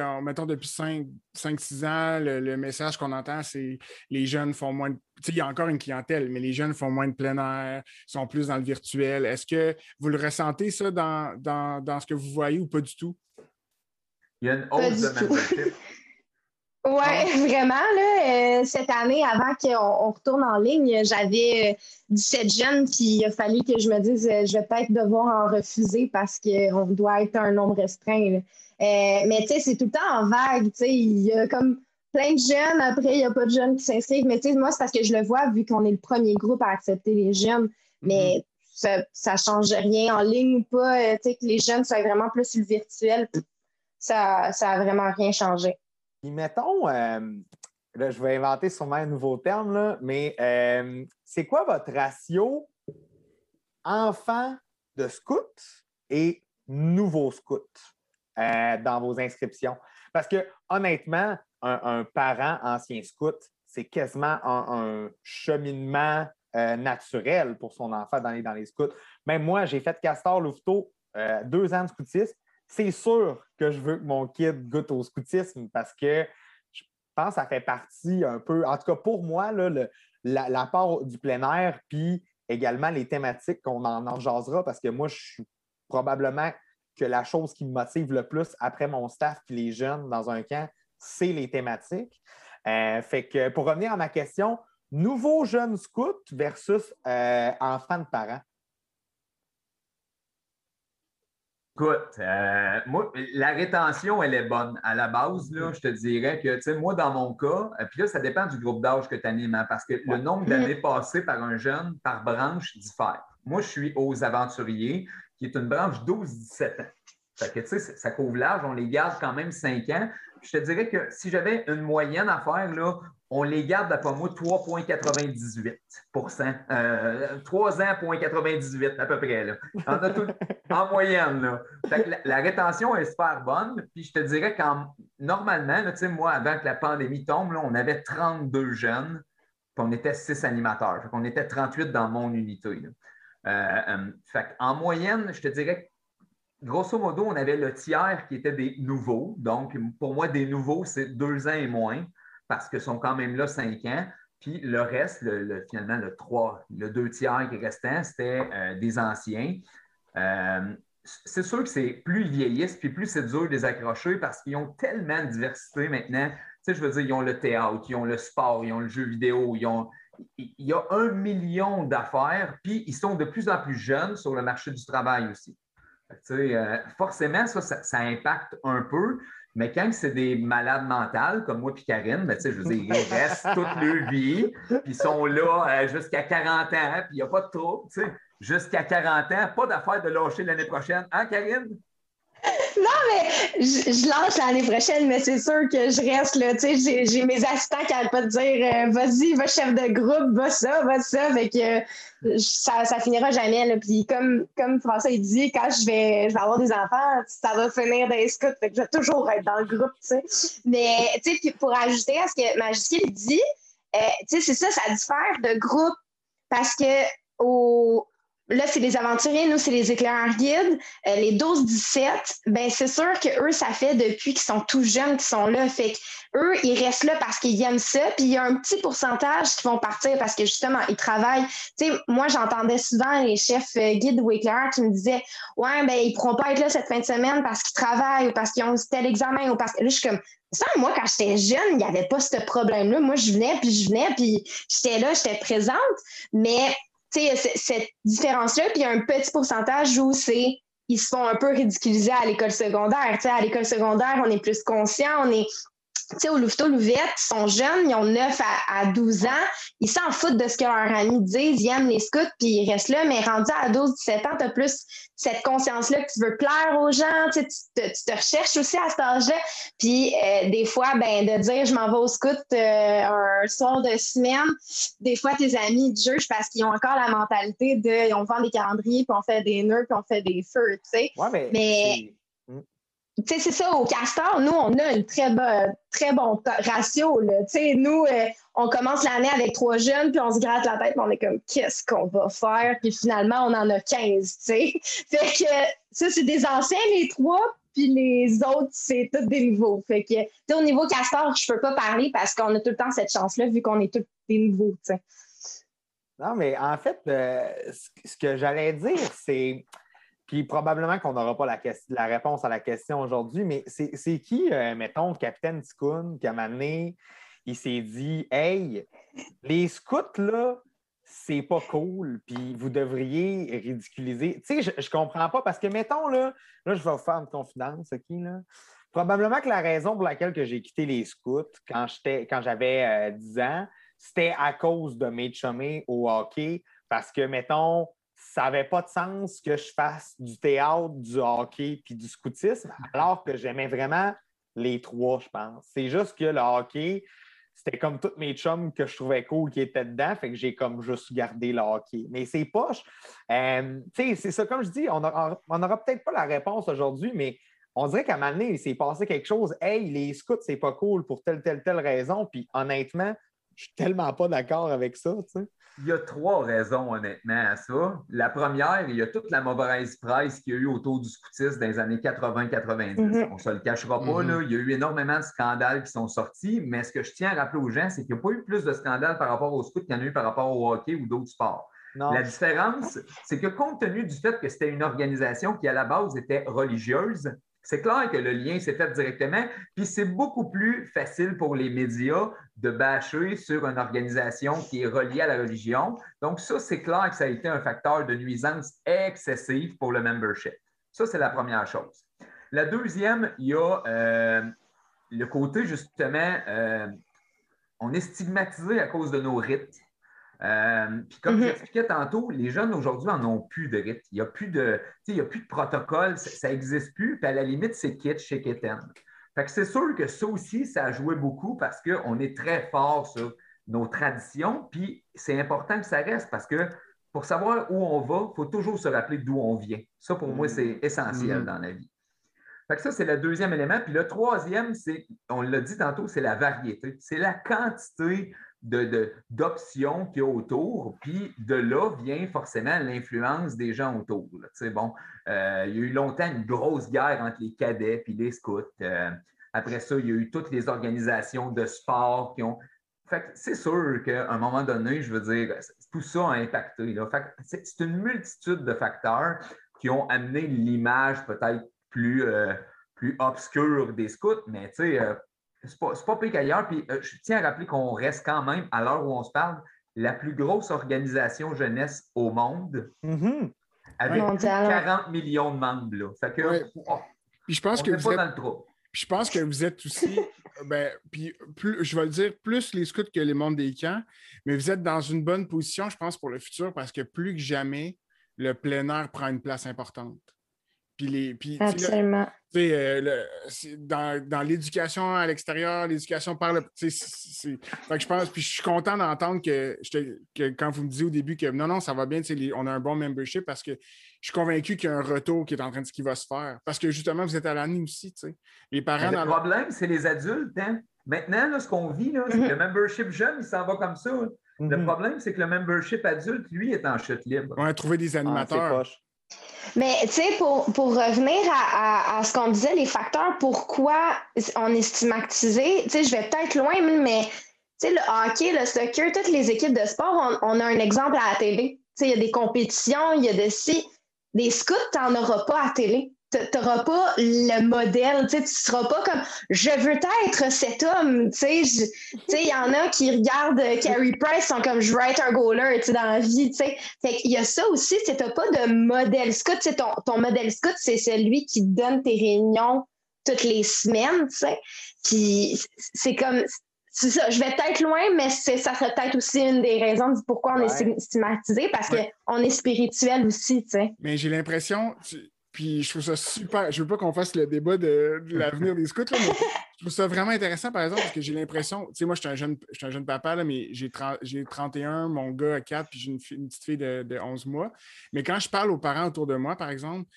en mettant depuis 5-6 ans, le, message qu'on entend, c'est les jeunes font moins de. Il y a encore une clientèle, mais les jeunes font moins de plein air, sont plus dans le virtuel. Est-ce que vous le ressentez, ça, dans, dans, ce que vous voyez ou pas du tout? Il y a une hausse de membership. Oui, ah. vraiment. Là, euh, cette année, avant qu'on retourne en ligne, j'avais 17 euh, jeunes, puis il a fallu que je me dise, euh, je vais peut-être devoir en refuser parce qu'on doit être un nombre restreint. mais tu sais, c'est tout le temps en vague. Tu sais, il y a comme plein de jeunes. Après, il n'y a pas de jeunes qui s'inscrivent. Mais tu sais, moi, c'est parce que je le vois vu qu'on est le premier groupe à accepter les jeunes. Mais mm-hmm. ça ne change rien en ligne ou pas. tu sais, que les jeunes soient vraiment plus sur le virtuel. Ça n'a vraiment rien changé. Puis mettons, là, je vais inventer sûrement un nouveau terme, là, mais euh, c'est quoi votre ratio enfant de scouts et nouveaux scouts euh, dans vos inscriptions? Parce que honnêtement, un, parent ancien scout, c'est quasiment un, cheminement euh, naturel pour son enfant d'aller dans les scouts. Même moi, j'ai fait Castor Louveteau deux ans de scoutisme. C'est sûr que je veux que mon kid goûte au scoutisme parce que pense que ça fait partie un peu, en tout cas pour moi, là, la, part du plein air, puis également les thématiques qu'on en, en jasera, parce que moi, je suis probablement que la chose qui me motive le plus après mon staff et les jeunes dans un camp, c'est les thématiques. Euh, fait que pour revenir à ma question, nouveau jeune scout versus euh, enfant de parents. Écoute, euh, moi, la rétention, elle est bonne. À la base, là, je te dirais que, tu sais, moi, dans mon cas, euh, puis là, ça dépend du groupe d'âge que tu animes, hein, parce que le nombre d'années passées par un jeune, par branche, diffère. Moi, je suis aux aventuriers, qui est une branche 12-17 ans. Fait que, tu sais, ça couvre l'âge, on les garde quand même 5 ans. Je te dirais que si j'avais une moyenne à faire, là, on les garde, d'après moi, 3,98% euh, 3 ans, 98 à peu près. Là. En, moyenne. La, rétention est super bonne. Puis je te dirais qu'en normalement, là, moi, avant que la pandémie tombe, on avait 32 jeunes, puis on était 6 animateurs. On était 38 dans mon unité. Euh, euh, fait en moyenne, je te dirais grosso modo, on avait le tiers qui était des nouveaux. Donc, pour moi, des nouveaux, c'est deux ans et moins parce qu'ils sont quand même là cinq ans. Puis le reste, finalement, le trois, le deux tiers qui restait, c'était euh, des anciens. Euh, c'est sûr que c'est plus ils vieillissent, puis plus c'est dur de les accrocher parce qu'ils ont tellement de diversité maintenant. Tu sais, je veux dire, ils ont le théâtre, ils ont le sport, ils ont le jeu vidéo, ils ont, il y a un million d'affaires, puis ils sont de plus en plus jeunes sur le marché du travail aussi. Euh, forcément, ça, ça, impacte un peu, mais quand c'est des malades mentales comme moi et Karine, ben, je veux dire, ils restent toute leur vie, puis ils sont là euh, jusqu'à 40 ans, puis il n'y a pas de trouble. Jusqu'à 40 ans, pas d'affaire de lâcher l'année prochaine. Hein, Karine? Non, mais je, lance l'année prochaine, mais c'est sûr que je reste là. Tu sais, j'ai mes assistants qui n'arrêtent pas de dire euh, vas-y, va chef de groupe, va ça, va ça. Fait que ça, ça finira jamais. Là. Puis comme, comme François dit, quand je vais, je vais avoir des enfants, ça va finir des scouts. Fait que je vais toujours être dans le groupe. Tu sais. Mais tu sais, pour ajouter à ce que Magisquille dit, euh, tu sais, c'est ça, ça diffère de groupe parce que au, Là, c'est les aventuriers, nous, c'est les éclaireurs guides. Euh, les 12-17, ben c'est sûr que eux, ça fait depuis qu'ils sont tout jeunes qu'ils sont là. Fait eux, ils restent là parce qu'ils aiment ça. Puis il y a un petit pourcentage qui vont partir parce que justement, ils travaillent. Tu sais, moi, j'entendais souvent les chefs euh, guides ou éclaireurs qui me disaient Ouais, ben ils pourront pas être là cette fin de semaine parce qu'ils travaillent ou parce qu'ils ont tel examen ou parce que là, je suis comme ça, moi, quand j'étais jeune, il n'y avait pas ce problème-là. Moi, je venais, puis je venais, puis j'étais là, j'étais présente. Mais cette différence-là, puis il y a un petit pourcentage où c'est ils se font un peu ridiculiser à l'école secondaire. à l'école secondaire, on est plus conscient, on est tu sais, au Louveteau, Louvette, ils sont jeunes, ils ont 9 à, 12 ans, ils s'en foutent de ce que leurs amis disent, ils aiment les scouts, puis ils restent là, mais rendu à 12-17 ans, tu as plus cette conscience-là que tu veux plaire aux gens, tu, te, tu te recherches aussi à cet âge-là, puis euh, des fois, ben, de dire je m'en vais au scout euh, un soir de semaine, des fois, tes amis te jugent parce qu'ils ont encore la mentalité de, on vend des calendriers, puis on fait des nœuds, puis on fait des feux, tu sais. mais tu sais, c'est ça, au Castor, nous, on a une très, très bon ratio. Là. Tu sais, nous, euh, on commence l'année avec trois jeunes, puis on se gratte la tête, puis on est comme, qu'est-ce qu'on va faire? Puis finalement, on en a 15, tu sais. Fait que ça, c'est des anciens, les trois, puis les autres, c'est tous des nouveaux. Fait que, tu au niveau Castor, je peux pas parler parce qu'on a tout le temps cette chance-là, vu qu'on est tous des nouveaux, tu sais. Non, mais en fait, euh, ce que j'allais dire, c'est puis probablement qu'on n'aura pas la, réponse à la question aujourd'hui, mais c'est qui, euh, mettons, le capitaine Ticoun, qui a amené, il s'est dit Hey, les scouts, là, c'est pas cool, puis vous devriez ridiculiser. Tu sais, je, je comprends pas parce que, mettons, là, là, je vais vous faire une confidence, OK, là. Probablement que la raison pour laquelle j'ai quitté les scouts quand, quand j'avais 10 euh, ans, c'était à cause de mes chumés au hockey parce que, mettons, ça n'avait pas de sens que je fasse du théâtre, du hockey puis du scoutisme, alors que j'aimais vraiment les trois, je pense. C'est juste que le hockey, c'était comme tous mes chums que je trouvais cool qui étaient dedans, fait que j'ai comme juste gardé le hockey. Mais c'est poche. Euh, c'est ça, comme je dis, on n'aura peut-être pas la réponse aujourd'hui, mais on dirait qu'à un moment donné, il s'est passé quelque chose. Hey, les scouts, c'est pas cool pour telle, telle, telle raison. Puis honnêtement, je suis tellement pas d'accord avec ça. Il y a trois raisons, honnêtement, à ça. La première, il y a toute la mauvaise presse qu'il y a eu autour du scoutisme dans les années 80-90. Mm-hmm. On ne se le cachera pas. Mm-hmm. Il y a eu énormément de scandales qui sont sortis, mais ce que je tiens à rappeler aux gens, c'est qu'il n'y a pas eu plus de scandales par rapport au scout qu'il y en a eu par rapport au hockey ou d'autres sports. La différence, c'est que compte tenu du fait que c'était une organisation qui, à la base, était religieuse, c'est clair que le lien s'est fait directement, puis c'est beaucoup plus facile pour les médias de bâcher sur une organisation qui est reliée à la religion. Donc, ça, c'est clair que ça a été un facteur de nuisance excessive pour le membership. Ça, c'est la première chose. La deuxième, il y a euh, le côté, justement, euh, on est stigmatisé à cause de nos rites. Euh, puis comme mm-hmm. j'expliquais tantôt, les jeunes aujourd'hui en ont plus de rythme. Il n'y a, plus de, il a plus de protocole, ça n'existe plus. Puis à la limite, c'est kitsch chez Keten. Fait que c'est sûr que ça aussi, ça a joué beaucoup parce qu'on est très fort sur nos traditions. Puis c'est important que ça reste parce que pour savoir où on va, il faut toujours se rappeler d'où on vient. Ça, pour moi, c'est mm-hmm. essentiel mm-hmm. dans la vie. Fait que ça, c'est le deuxième élément. Puis le troisième, c'est, on l'a dit tantôt, c'est la variété. C'est la quantité d'options qu'il y a autour. Puis de là vient forcément l'influence des gens autour. Bon, euh, il y a eu longtemps une grosse guerre entre les cadets et les scouts. Euh, après ça, il y a eu toutes les organisations de sport qui ont. Fait c'est sûr qu'à un moment donné, je veux dire, tout ça a impacté. c'est une multitude de facteurs qui ont amené l'image peut-être plus, euh, plus obscure des scouts, mais tu c'est pas, pas pire qu'ailleurs. Puis euh, je tiens à rappeler qu'on reste quand même, à l'heure où on se parle, la plus grosse organisation jeunesse au monde. Mm-hmm. Avec 40 millions de membres. Là. Fait que, oh, puis je pense que vous êtes... dans le je pense que vous êtes aussi, ben, puis plus, je vais le dire, plus les scouts que les membres des camps, mais vous êtes dans une bonne position, je pense, pour le futur, parce que plus que jamais, le plein air prend une place importante. Puis les, puis, Absolument. Euh, dans, dans l'éducation à l'extérieur, l'éducation par le. Fait que je pense, puis je suis content d'entendre que, que, quand vous me disiez au début que non, non, ça va bien, on a un bon membership parce que je suis convaincu qu'il y a un retour qui est en train de ce qui va se faire. Parce que justement, vous êtes à l'année aussi. Les parents. le problème, c'est les adultes. Hein? Maintenant, là, ce qu'on vit, là, c'est que le mm-hmm. membership jeune, il s'en va comme ça. Le mm-hmm. problème, c'est que le membership adulte, lui, est en chute libre. On a trouvé des ah, animateurs. Mais tu sais, pour, pour, revenir à, à, ce qu'on disait, les facteurs pourquoi on est stigmatisé, tu sais, je vais peut-être loin, mais tu sais, le hockey, le soccer, toutes les équipes de sport, on, a un exemple à la télé. Tu sais, il y a des compétitions, il y a des. Des scouts, tu n'en auras pas à la télé tu n'auras pas le modèle, tu ne seras pas comme je veux être cet homme. Il y en a qui regardent Carrie Price, sont comme je veux être un goaler dans la vie. Il y a ça aussi, tu n'as pas de modèle scout. Ton, ton modèle scout, c'est celui qui donne tes réunions toutes les semaines. Puis c'est comme. C'est ça, je vais peut-être loin, mais ça serait peut-être aussi une des raisons du pourquoi on est stigmatisé, parce qu'on est spirituel aussi, tu sais. Mais j'ai l'impression, puis je trouve ça super. Je veux pas qu'on fasse le débat de, l'avenir des scouts, mais je trouve ça vraiment intéressant, par exemple, parce que j'ai l'impression, tu sais, moi, je suis un jeune, un jeune papa, là, mais j'ai 31, mon gars a 4, puis j'ai une, petite fille de, 11 mois. Mais quand je parle aux parents autour de moi, par exemple,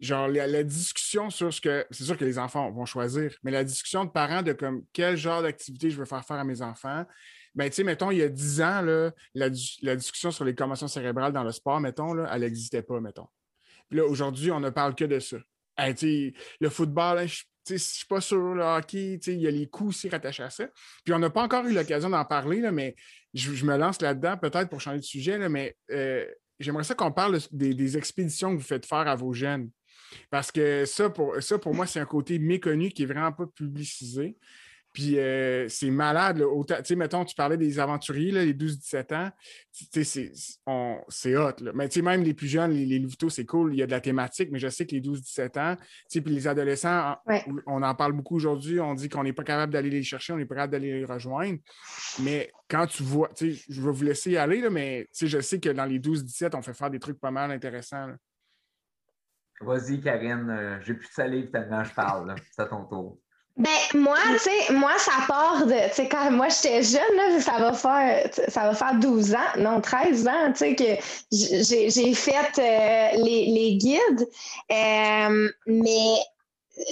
genre la, discussion sur ce que. C'est sûr que les enfants vont choisir, mais la discussion de parents de comme quel genre d'activité je veux faire faire à mes enfants. Ben, tu sais, mettons, il y a 10 ans, là, la, discussion sur les commotions cérébrales dans le sport, mettons, là, elle n'existait pas, mettons là, aujourd'hui, on ne parle que de ça. le football, hein, je ne suis pas sûr, le hockey, il y a les coups aussi rattachés à ça. Puis on n'a pas encore eu l'occasion d'en parler, là, mais je, me lance là-dedans, peut-être pour changer de sujet, là, mais euh, j'aimerais ça qu'on parle des, expéditions que vous faites faire à vos jeunes. Parce que ça, pour, ça, pour moi, c'est un côté méconnu qui n'est vraiment pas publicisé. Puis euh, c'est malade. Tu sais, mettons, tu parlais des aventuriers, les 12-17 ans. C'est hot. Là. Mais tu sais, même les plus jeunes, les, les c'est cool. Il y a de la thématique, mais je sais que les 12-17 ans, tu sais, puis les adolescents, on en parle beaucoup aujourd'hui. On dit qu'on n'est pas capable d'aller les chercher, on n'est pas capable d'aller les rejoindre. Mais quand tu vois, tu sais, je vais vous laisser y aller, là, mais tu sais, je sais que dans les 12-17, on fait faire des trucs pas mal intéressants. Vas-y, Karine. Euh, j'ai plus de salive tellement je parle. C'est à ton tour. Ben, moi, tu sais, moi, ça part de, tu sais, quand moi j'étais jeune, là, ça va faire, ça va faire 12 ans, non, 13 ans, tu sais, que j'ai fait euh, les, les, guides, euh, mais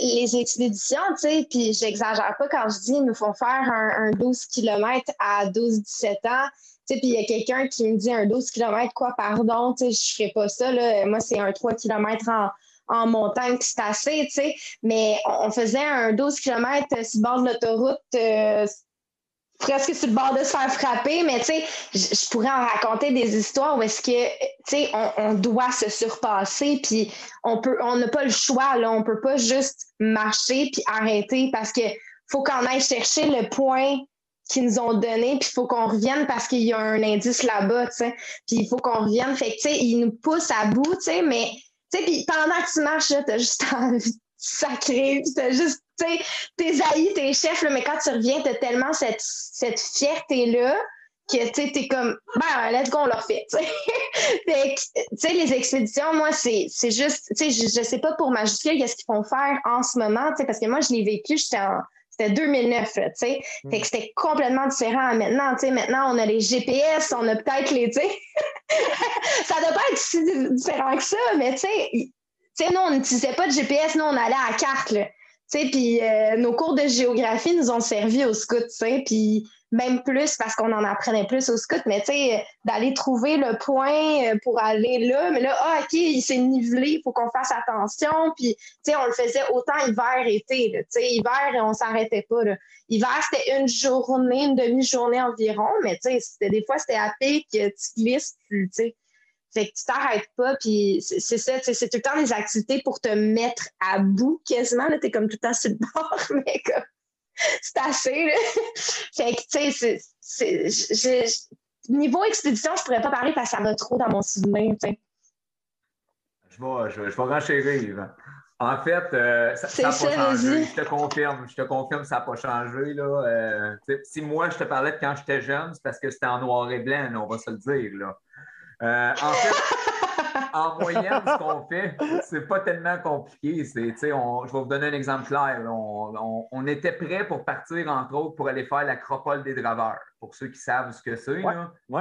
les expéditions, tu sais, puis j'exagère pas quand je dis ils nous font faire un, un 12 km à 12-17 ans, tu sais, puis il y a quelqu'un qui me dit un 12 km, quoi, pardon, tu sais, je ferais pas ça, là, moi, c'est un 3 km en en montagne, c'est assez, tu sais. Mais on faisait un 12 km sur le bord de l'autoroute, euh, presque sur le bord de se faire frapper, mais tu sais, je pourrais en raconter des histoires où est-ce que, tu sais, on, doit se surpasser, puis on peut, on n'a pas le choix, là, on peut pas juste marcher puis arrêter parce que faut qu'on aille chercher le point qu'ils nous ont donné, puis il faut qu'on revienne parce qu'il y a un indice là-bas, tu sais. Puis il faut qu'on revienne. Fait que, tu sais, ils nous poussent à bout, tu sais, mais tu sais, puis pendant que tu marches, t'as juste envie de sacrer, t'as juste, tu sais, tes haïs, tes chefs, là, mais quand tu reviens, t'as tellement cette, cette fierté-là que tu t'es comme, ben, let's go, on leur fait, tu sais. les expéditions, moi, c'est juste, tu sais, je, je sais pas pour majuscule qu'est-ce qu'ils font faire en ce moment, tu sais, parce que moi, je l'ai vécu, j'étais en, c'était 2009, tu sais. Mm. Fait que c'était complètement différent maintenant, tu sais. Maintenant, on a les GPS, on a peut-être les, tu sais. ça doit pas être si différent que ça, mais tu sais, nous, on n'utilisait pas de GPS, nous, on allait à la carte, là. Tu sais, puis euh, nos cours de géographie nous ont servi au scout, tu sais. Puis même plus parce qu'on en apprenait plus au scout, mais tu sais, d'aller trouver le point euh, pour aller là, mais là, ah, OK, il s'est nivelé, il faut qu'on fasse attention, puis tu sais, on le faisait autant hiver, été, tu sais, hiver, on s'arrêtait pas, là. Hiver, c'était une journée, une demi-journée environ, mais tu sais, des fois, c'était à pic, tu glisses tu sais. Fait que tu t'arrêtes pas, puis c'est ça, c'est tout le temps des activités pour te mettre à bout quasiment. Là, t'es comme tout le temps sur le bord, mais comme c'est assez. Là. Fait que, tu sais, niveau expédition, je pourrais pas parler parce que ça va trop dans mon souvenir. Je vais, je, je vais renchérir. En fait, euh, ça n'a pas changé. Je te confirme, je te confirme, ça n'a pas changé. Là. Euh, si moi, je te parlais de quand j'étais jeune, c'est parce que c'était en noir et blanc, on va se le dire. Là. Euh, en fait, en moyenne, ce qu'on fait, c'est pas tellement compliqué. C'est, je vais vous donner un exemple clair. On, était prêt pour partir, entre autres, pour aller faire l'acropole des draveurs. Pour ceux qui savent ce que c'est,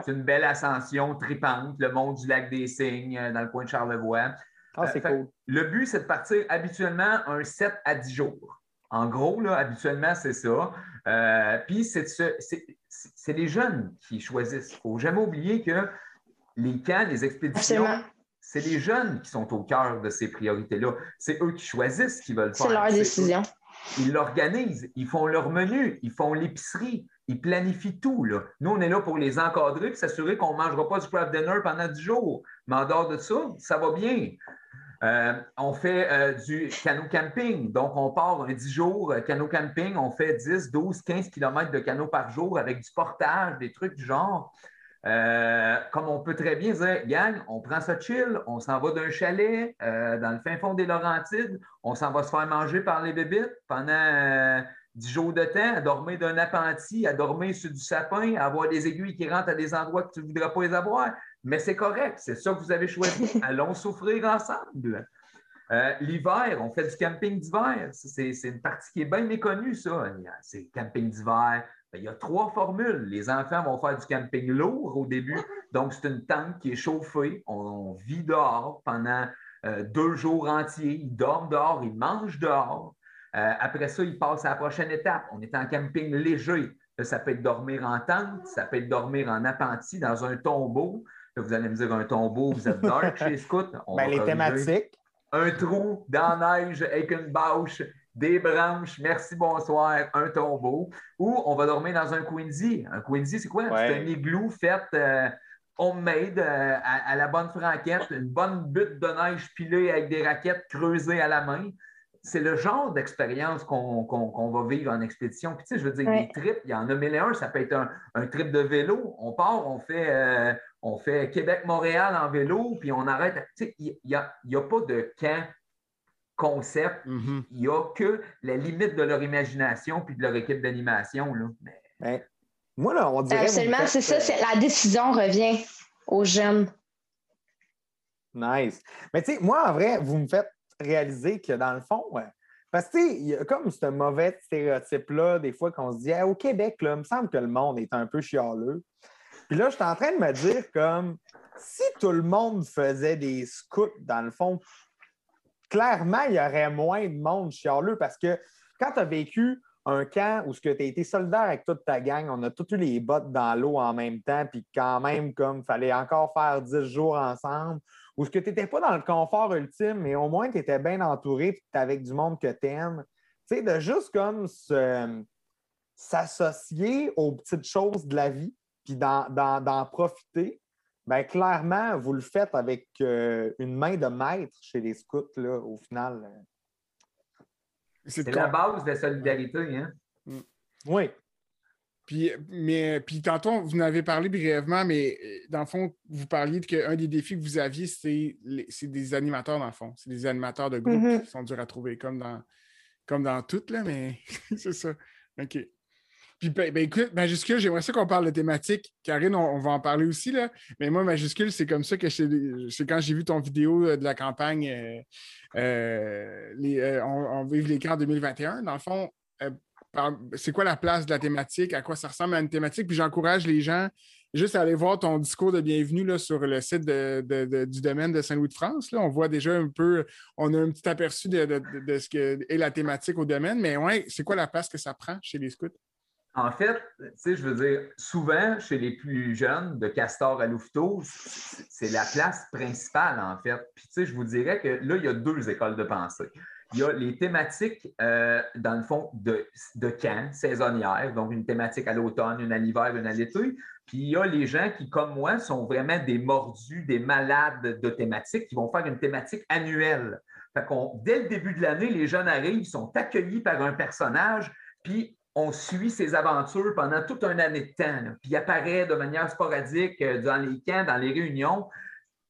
c'est une belle ascension tripante, le mont du lac des Cygnes, euh, dans le coin de Charlevoix. Ah, c'est euh, cool. Le but, c'est de partir habituellement un 7 à 10 jours. En gros, là, habituellement, c'est ça. Euh, puis, c'est les jeunes qui choisissent. Il ne faut jamais oublier que les camps, les expéditions, c'est les jeunes qui sont au cœur de ces priorités-là. C'est eux qui choisissent ce qu'ils veulent faire. C'est leur décision. Ils l'organisent, ils font leur menu, ils font l'épicerie, ils planifient tout. Là. Nous, on est là pour les encadrer et s'assurer qu'on ne mangera pas du craft dinner pendant 10 jours. Mais en dehors de ça, ça va bien. Euh, on fait euh, du canot camping. Donc, on part un 10 jours euh, canot camping. On fait 10, 12, 15 km de canot par jour avec du portage, des trucs du genre. Euh, comme on peut très bien dire, gang, on prend ça chill, on s'en va d'un chalet euh, dans le fin fond des Laurentides, on s'en va se faire manger par les bébites pendant euh, dix jours de temps, à dormir d'un appentis, à dormir sur du sapin, à avoir des aiguilles qui rentrent à des endroits que tu ne voudrais pas les avoir. Mais c'est correct, c'est ça que vous avez choisi. Allons souffrir ensemble. L'hiver, on fait du camping d'hiver. C'est une partie qui est bien méconnue, ça. C'est camping d'hiver, il y a trois formules. Les enfants vont faire du camping lourd au début. Donc, c'est une tente qui est chauffée. On, vit dehors pendant euh, deux jours entiers. Ils dorment dehors, ils mangent dehors. Euh, après ça, ils passent à la prochaine étape. On est en camping léger. ça peut être dormir en tente, ça peut être dormir en appentis dans un tombeau. vous allez me dire un tombeau, vous êtes dark chez Scout. Ben, les thématiques. Un trou dans la neige avec une bâche des branches, merci, bonsoir, un tombeau, ou on va dormir dans un Quincy. Un Quincy, c'est quoi? C'est un igloo fait euh, homemade euh, à, la bonne franquette, une bonne butte de neige pilée avec des raquettes creusées à la main. c'est le genre d'expérience qu'on va vivre en expédition. Puis, tu sais, je veux dire, des trips, il y en a mille et un, ça peut être un, trip de vélo. On part, on fait, euh, on fait Québec-Montréal en vélo, puis on arrête. Tu sais, il n'y a, a, pas de camp concept. Mm-hmm. Il n'y a que la limite de leur imagination puis de leur équipe d'animation. Ben, moi, là, on dirait. Absolument, c'est ça. Euh, la décision revient aux jeunes. Nice. Mais tu sais, moi, en vrai, vous me faites réaliser que dans le fond, parce que il y a comme ce mauvais stéréotype-là, des fois qu'on se dit au Québec, là, il me semble que le monde est un peu chialeux. Puis là, je suis en train de me dire comme si tout le monde faisait des scouts, dans le fond, clairement, il y aurait moins de monde chialeux parce que quand tu as vécu un camp où tu as été solidaire avec toute ta gang, on a tous eu les bottes dans l'eau en même temps, puis quand même, comme fallait encore faire 10 jours ensemble, ou ce que tu n'étais pas dans le confort ultime, mais au moins tu étais bien entouré, puis tu avec du monde que tu aimes. Tu sais, de juste comme s'associer aux petites choses de la vie, puis d'en profiter, bien, clairement, vous le faites avec euh, une main de maître chez les scouts, là, au final. Euh. C'est la base de la solidarité, hein? Mm. Oui. Puis, mais, puis tantôt, vous en avez parlé brièvement, mais euh, dans le fond, vous parliez qu'un des défis que vous aviez, c'est des animateurs, dans le fond. C'est des animateurs de groupe mm-hmm. qui sont durs à trouver, comme dans, comme dans toutes, là, mais c'est ça. OK. Puis, ben, ben écoute, majuscule, j'aimerais ça qu'on parle de thématique. Karine, on, va en parler aussi, là. Mais moi, majuscule, c'est comme ça que c'est quand j'ai vu ton vidéo euh, de la campagne euh, euh, on, Vive les camps 2021. Dans le fond, c'est quoi la place de la thématique? À quoi ça ressemble à une thématique? Puis j'encourage les gens juste à aller voir ton discours de bienvenue là, sur le site du domaine de Saint-Louis-de-France. On voit déjà un peu, on a un petit aperçu de, de ce qu'est la thématique au domaine. Mais ouais, c'est quoi la place que ça prend chez les scouts? En fait, je veux dire, souvent, chez les plus jeunes, de Castor à Louveteau, c'est la place principale, en fait. Puis, je vous dirais que là, il y a deux écoles de pensée. Il y a les thématiques, euh, dans le fond, de, de camp, saisonnières, donc une thématique à l'automne, une à l'hiver, une à l'été. Puis il y a les gens qui, comme moi, sont vraiment des mordus, des malades de thématiques, qui vont faire une thématique annuelle. Fait dès le début de l'année, les jeunes arrivent, sont accueillis par un personnage, puis on suit ses aventures pendant toute une année de temps. Puis il apparaît de manière sporadique euh, dans les camps, dans les réunions.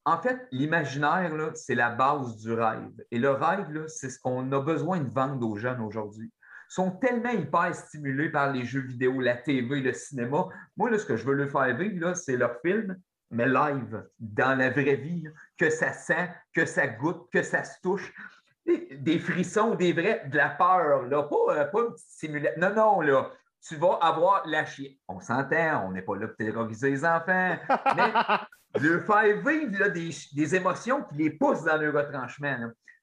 En fait, l'imaginaire, c'est la base du rêve. Et le rêve, c'est ce qu'on a besoin de vendre aux jeunes aujourd'hui. Ils sont tellement hyper stimulés par les jeux vidéo, la TV, le cinéma. Moi, ce que je veux leur faire vivre, c'est leur film, mais live, dans la vraie vie, que ça sent, que ça goûte, que ça se touche des frissons, des vrais, de la peur, là, pas, euh, pas une petite simulation. Non, non, là, tu vas avoir la chienne. On s'entend, on n'est pas là pour terroriser les enfants, mais de faire vivre des, émotions qui les poussent dans le retranchement.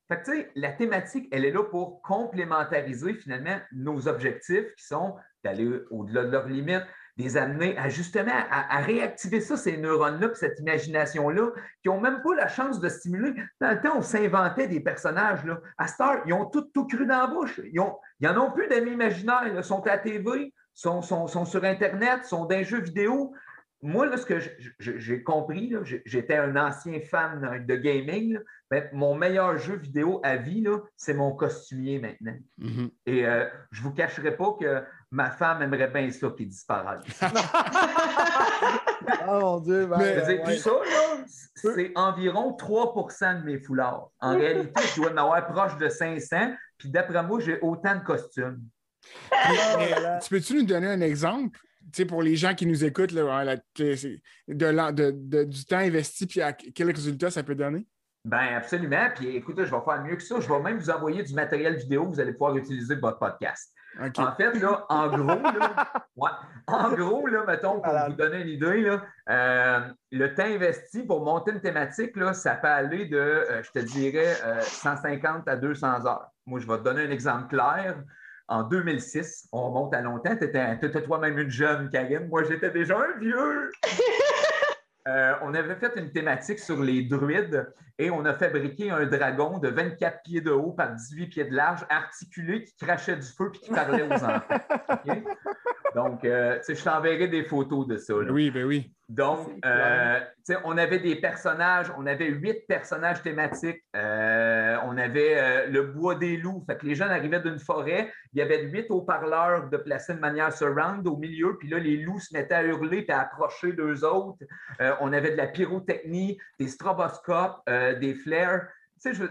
Fait que, tu sais, la thématique, elle est là pour complémentariser finalement nos objectifs qui sont d'aller au-delà de leurs limites, les amener à justement à, réactiver ça, ces neurones-là, cette imagination-là, qui n'ont même pas la chance de stimuler. Dans le temps, on s'inventait des personnages. Là. À Star, ils ont tout, tout cru dans la bouche. Ils n'en ont, plus d'amis imaginaires. Ils sont à la TV, sont, sont, sont, sur Internet, sont dans les jeux vidéo. Moi, là, ce que j'ai compris, j'étais un ancien fan de gaming. Ben, mon meilleur jeu vidéo à vie, c'est mon costumier maintenant. Mm-hmm. Et euh, je ne vous cacherai pas que ma femme aimerait bien ça qu'il disparaisse. oh mon Dieu, ben, Tout ça, c'est environ 3% de mes foulards. En réalité, je dois en avoir proche de 500, puis d'après moi, j'ai autant de costumes. tu peux-tu nous donner un exemple? pour les gens qui nous écoutent, là, de, du temps investi, puis à quel résultat ça peut donner? Bien, absolument. Puis écoutez, je vais faire mieux que ça. Je vais même vous envoyer du matériel vidéo que vous allez pouvoir utiliser pour votre podcast. En fait, là, en gros, là, en gros, là, mettons, pour vous donner une idée, là, euh, le temps investi pour monter une thématique, là, ça peut aller de, euh, je te dirais, 150 euh, à 200 heures. Moi, je vais te donner un exemple clair. En 2006, on remonte à longtemps, tu étais, toi-même une jeune, Karine. Moi, j'étais déjà un vieux. Euh, on avait fait une thématique sur les druides et on a fabriqué un dragon de 24 pieds de haut par 18 pieds de large, articulé, qui crachait du feu et qui parlait aux enfants. Donc, euh, je t'enverrai des photos de ça. Oui, ben oui. Donc, euh, on avait des personnages, on avait huit personnages thématiques. on avait le bois des loups. Fait que les jeunes arrivaient d'une forêt, il y avait huit haut-parleurs de placés de manière surround au milieu, puis là, les loups se mettaient à hurler et à approcher d'eux autres. On avait de la pyrotechnie, des stroboscopes, des flares. Tu sais, je,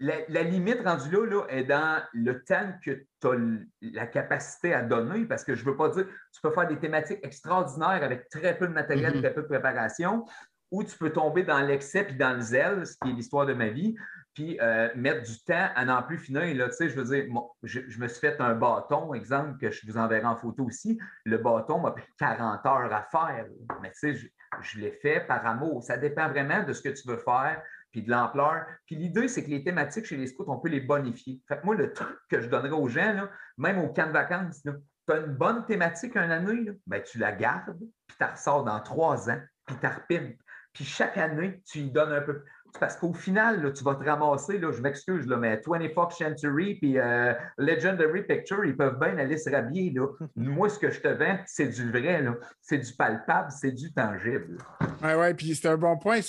la, limite rendue là, est dans le temps que tu as la capacité à donner, parce que je ne veux pas dire, tu peux faire des thématiques extraordinaires avec très peu de matériel, mm-hmm. très peu de préparation, ou tu peux tomber dans l'excès puis dans le zèle, ce qui est l'histoire de ma vie, puis euh, mettre du temps à n'en plus finir. Là, je veux dire, je, me suis fait un bâton, exemple, que je vous enverrai en photo aussi. Le bâton m'a pris 40 heures à faire. Mais tu sais, je, l'ai fait par amour. Ça dépend vraiment de ce que tu veux faire, puis de l'ampleur. Puis l'idée, c'est que les thématiques chez les scouts, on peut les bonifier. Fait que moi, le truc que je donnerais aux gens, même au camp de vacances, tu as une bonne thématique un année, ben, tu la gardes, puis tu la ressors dans trois ans, puis tu repines. Puis chaque année, tu y donnes un peu. Parce qu'au final, tu vas te ramasser, là, je m'excuse, mais 24th Century puis euh, Legendary Picture, ils peuvent bien aller se rhabiller. Là. Moi, ce que je te vends, c'est du vrai, c'est du palpable, c'est du tangible. Oui, oui, puis c'est un bon point.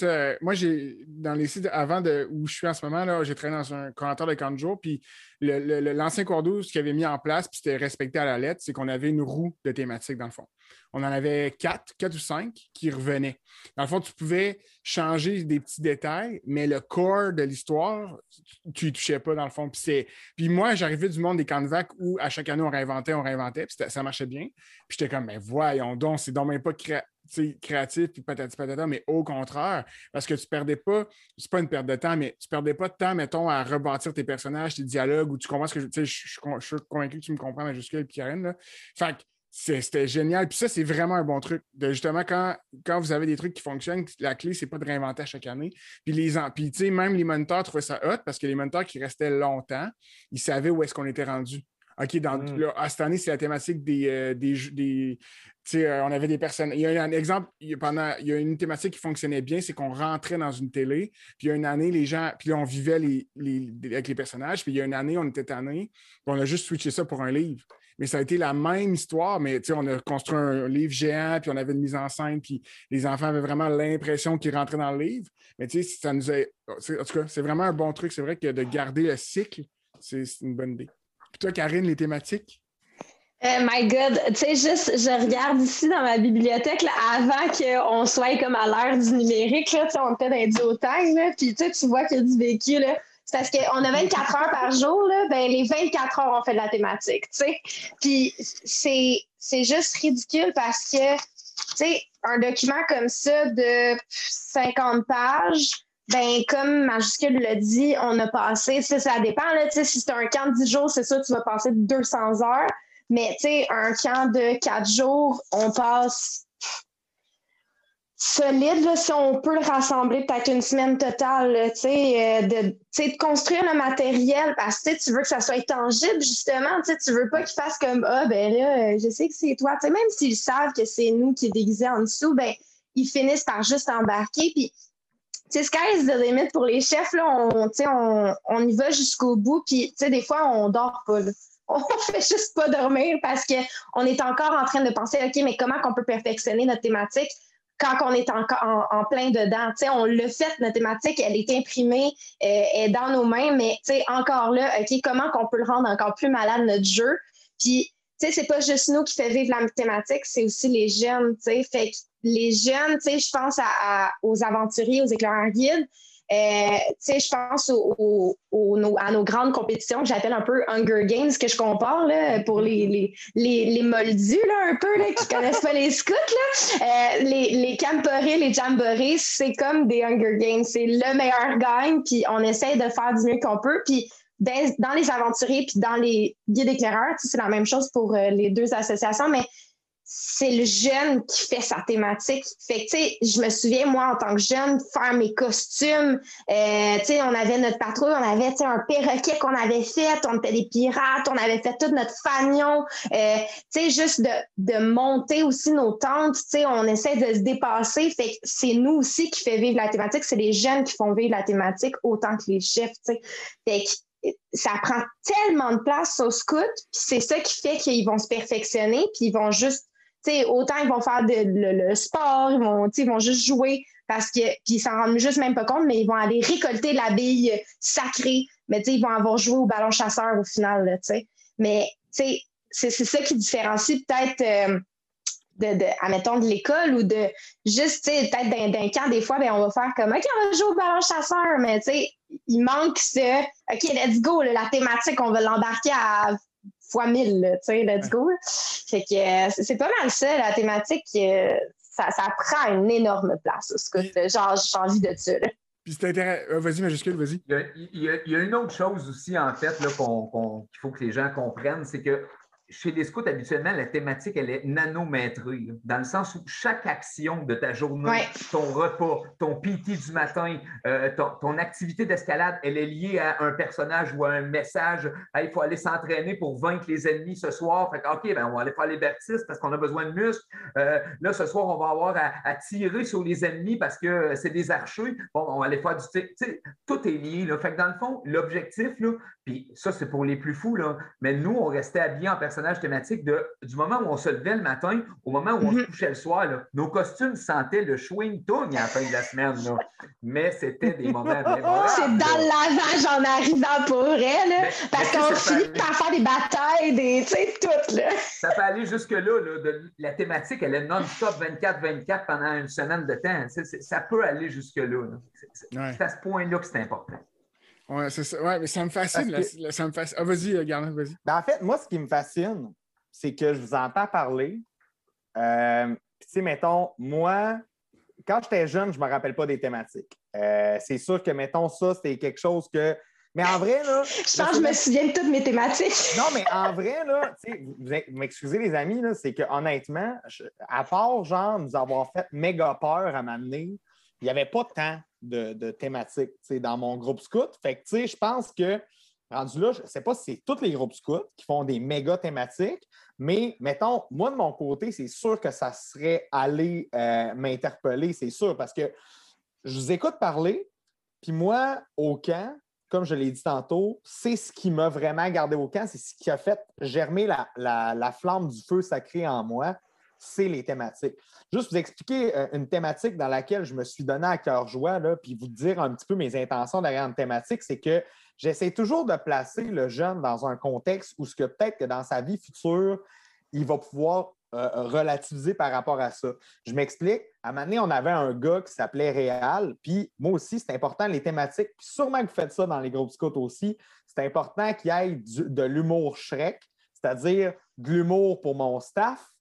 Moi, j'ai dans les sites avant de où je suis en ce moment, j'ai traîné dans un commentaire de camp puis l'ancien cours ce qu'il avait mis en place, puis c'était respecté à la lettre, c'est qu'on avait une roue de thématique dans le fond. On en avait quatre, quatre ou cinq qui revenaient. Dans le fond, tu pouvais changer des petits détails, mais le corps de l'histoire, tu ne touchais pas dans le fond. Puis, moi, j'arrivais du monde des camps de vac où à chaque année, on réinventait, on réinventait, puis ça marchait bien. Puis j'étais comme, mais voyons donc, c'est donc même pas créatif, puis patati patata, mais au contraire, parce que tu perdais pas, c'est pas une perte de temps, mais tu perdais pas de temps, mettons, à rebâtir tes personnages, tes dialogues, ou tu comprends ce que je. Je suis convaincu que tu me comprends majuscule, Karen, là. Fait que c'était génial. Puis ça, c'est vraiment un bon truc. De justement, quand, quand vous avez des trucs qui fonctionnent, la clé, c'est pas de réinventer à chaque année. Puis, les, puis même les moniteurs trouvaient ça hot parce que les moniteurs qui restaient longtemps, ils savaient où est-ce qu'on était rendu. OK, dans, mm. cette année, c'est la thématique des. Euh, des, des euh, on avait des personnes. Il y a un exemple, il y a, pendant, il y a une thématique qui fonctionnait bien, c'est qu'on rentrait dans une télé, puis il y a une année, les gens, puis là, on vivait les, avec les personnages, puis il y a une année, on était tanné, puis on a juste switché ça pour un livre mais ça a été la même histoire, mais on a construit un livre géant, puis on avait une mise en scène, puis les enfants avaient vraiment l'impression qu'ils rentraient dans le livre. Mais tu sais, ça nous a. En tout cas, c'est vraiment un bon truc. C'est vrai que de garder le cycle, c'est une bonne idée. Puis toi, Karine, les thématiques? Oh my God, tu sais, juste, je regarde ici dans ma bibliothèque, là, avant qu'on soit comme à l'ère du numérique, là, on était dans les duotangs, puis tu vois qu'il y a du vécu, là, c'est parce qu'on a 24 heures par jour, là, ben, les 24 heures, on fait de la thématique, tu sais. Puis c'est, c'est juste ridicule parce que, tu sais, un document comme ça de 50 pages, ben, comme Majuscule l'a dit, on a passé, ça dépend, là, si c'est un camp de 10 jours, c'est ça, tu vas passer 200 heures. Mais, tu sais, un camp de 4 jours, on passe solide, là, si on peut le rassembler peut-être une semaine totale, euh, de, de construire le matériel parce que tu veux que ça soit tangible, justement. Tu veux pas qu'ils fassent comme Ah, ben là, je sais que c'est toi. même s'ils savent que c'est nous qui est en dessous, ben, ils finissent par juste embarquer. Puis, tu sais, sky is the limit pour les chefs, là, on, on, on y va jusqu'au bout. Puis, des fois, on dort pas. Là. On fait juste pas dormir parce qu'on est encore en train de penser, OK, mais comment qu'on peut perfectionner notre thématique? quand on est encore en, plein dedans? sais, on l'a fait, notre thématique, elle est imprimée, euh, elle est dans nos mains, mais encore là, OK, comment qu'on peut le rendre encore plus malade, notre jeu? Puis, tu sais, c'est pas juste nous qui fait vivre la thématique, c'est aussi les jeunes, tu sais. Fait les jeunes, tu sais, je pense aux aventuriers, aux éclaireurs guides, euh, je pense à nos grandes compétitions que j'appelle un peu Hunger Games, que je compare là, pour les, les, les, moldus là, un peu là, qui connaissent pas les scouts. Là. Euh, les, les camporés, les jamboree, c'est comme des Hunger Games. C'est le meilleur gagne, puis on essaie de faire du mieux qu'on peut. Puis dans, les aventuriers, puis dans les guides éclaireurs, c'est la même chose pour euh, les deux associations, mais c'est le jeune qui fait sa thématique. Fait que, tu je me souviens, moi, en tant que jeune, faire mes costumes. Euh, tu sais, on avait notre patrouille, on avait, un perroquet qu'on avait fait, on était des pirates, on avait fait tout notre fanion. Euh, tu juste de, de, monter aussi nos tentes, tu on essaie de se dépasser. Fait que c'est nous aussi qui fait vivre la thématique. C'est les jeunes qui font vivre la thématique autant que les chefs, tu sais. Fait que ça prend tellement de place au scout, c'est ça qui fait qu'ils vont se perfectionner, puis ils vont juste autant ils vont faire le, sport, ils vont, ils vont juste jouer parce que, puis ils s'en rendent juste même pas compte, mais ils vont aller récolter la bille sacrée. Mais ils vont avoir joué au ballon chasseur au final, tu sais. Mais c'est ça qui différencie peut-être. Euh, de, de, l'école ou de juste, peut-être d'un camp, des fois, ben, on va faire comme, OK, on va jouer au ballon chasseur, mais il manque ce, OK, let's go, la thématique, on va l'embarquer à fois mille, tu sais, let's go. Fait que euh, c'est pas mal ça, la thématique, euh, ça, ça, prend une énorme place. Genre, j'ai envie de ça. Puis c'est intéressant. Euh, vas-y, Majuscule, vas-y. Il, y, a, une autre chose aussi, en fait, qu'il faut que les gens comprennent, c'est que chez les scouts, habituellement, la thématique, elle est nanométrée, dans le sens où chaque action de ta journée, ton repas, ton PT du matin, euh, ton, activité d'escalade, elle est liée à un personnage ou à un message. il faut aller s'entraîner pour vaincre les ennemis ce soir. Fait OK, ben, on va aller faire les baptistes parce qu'on a besoin de muscles. Euh, là, ce soir, on va avoir à, tirer sur les ennemis parce que c'est des archers. Bon, on va aller faire du. Tout est lié. Là. Fait que dans le fond, l'objectif, puis ça, c'est pour les plus fous, là, mais nous, on restait habillés en personnage thématique de, du moment où on se levait le matin au moment où on se mhm. couchait le soir. nos costumes sentaient le chewing tung à la fin de la semaine. Mais c'était des moments C'est dans le lavage en arrivant pour elle, parce qu'on finit par faire des batailles, des, tu sais, tout. Là. Ça peut aller jusque-là. de, la thématique, elle est non-stop 24-24 pendant une semaine de temps. ça peut aller jusque-là. C'est à ce point-là que c'est important. Oui, c'est ça. Ouais, mais ça me fascine. ça me fascine. Ah, vas-y, Garnet, vas-y. Ben, en fait, moi, ce qui me fascine, c'est que je vous entends parler. Euh, Puis, tu sais, mettons, moi, quand j'étais jeune, je ne me rappelle pas des thématiques. Euh, c'est sûr que, mettons, ça, c'était quelque chose que. Mais en vrai, là. je pense que je me souviens de toutes mes thématiques. non, mais en vrai, là, vous, vous m'excusez, les amis, là, c'est que honnêtement, à part, genre, nous avoir fait méga peur à m'amener, il n'y avait pas tant de, thématiques dans mon groupe scout. Fait que, je pense que, rendu là, je ne sais pas si c'est tous les groupes scouts qui font des méga thématiques, mais mettons, moi, de mon côté, c'est sûr que ça serait aller euh, m'interpeller, c'est sûr, parce que je vous écoute parler, puis moi, au camp, comme je l'ai dit tantôt, c'est ce qui m'a vraiment gardé au camp, c'est ce qui a fait germer la flamme du feu sacré en moi c'est les thématiques. Juste vous expliquer euh, une thématique dans laquelle je me suis donné à cœur joie, puis vous dire un petit peu mes intentions derrière une thématique, c'est que j'essaie toujours de placer le jeune dans un contexte où ce que peut-être que dans sa vie future, il va pouvoir euh, relativiser par rapport à ça. Je m'explique. À un moment donné, on avait un gars qui s'appelait Réal, puis moi aussi, c'est important les thématiques, puis sûrement que vous faites ça dans les groupes scouts aussi. C'est important qu'il y ait de l'humour Shrek, c'est-à-dire de l'humour pour mon staff,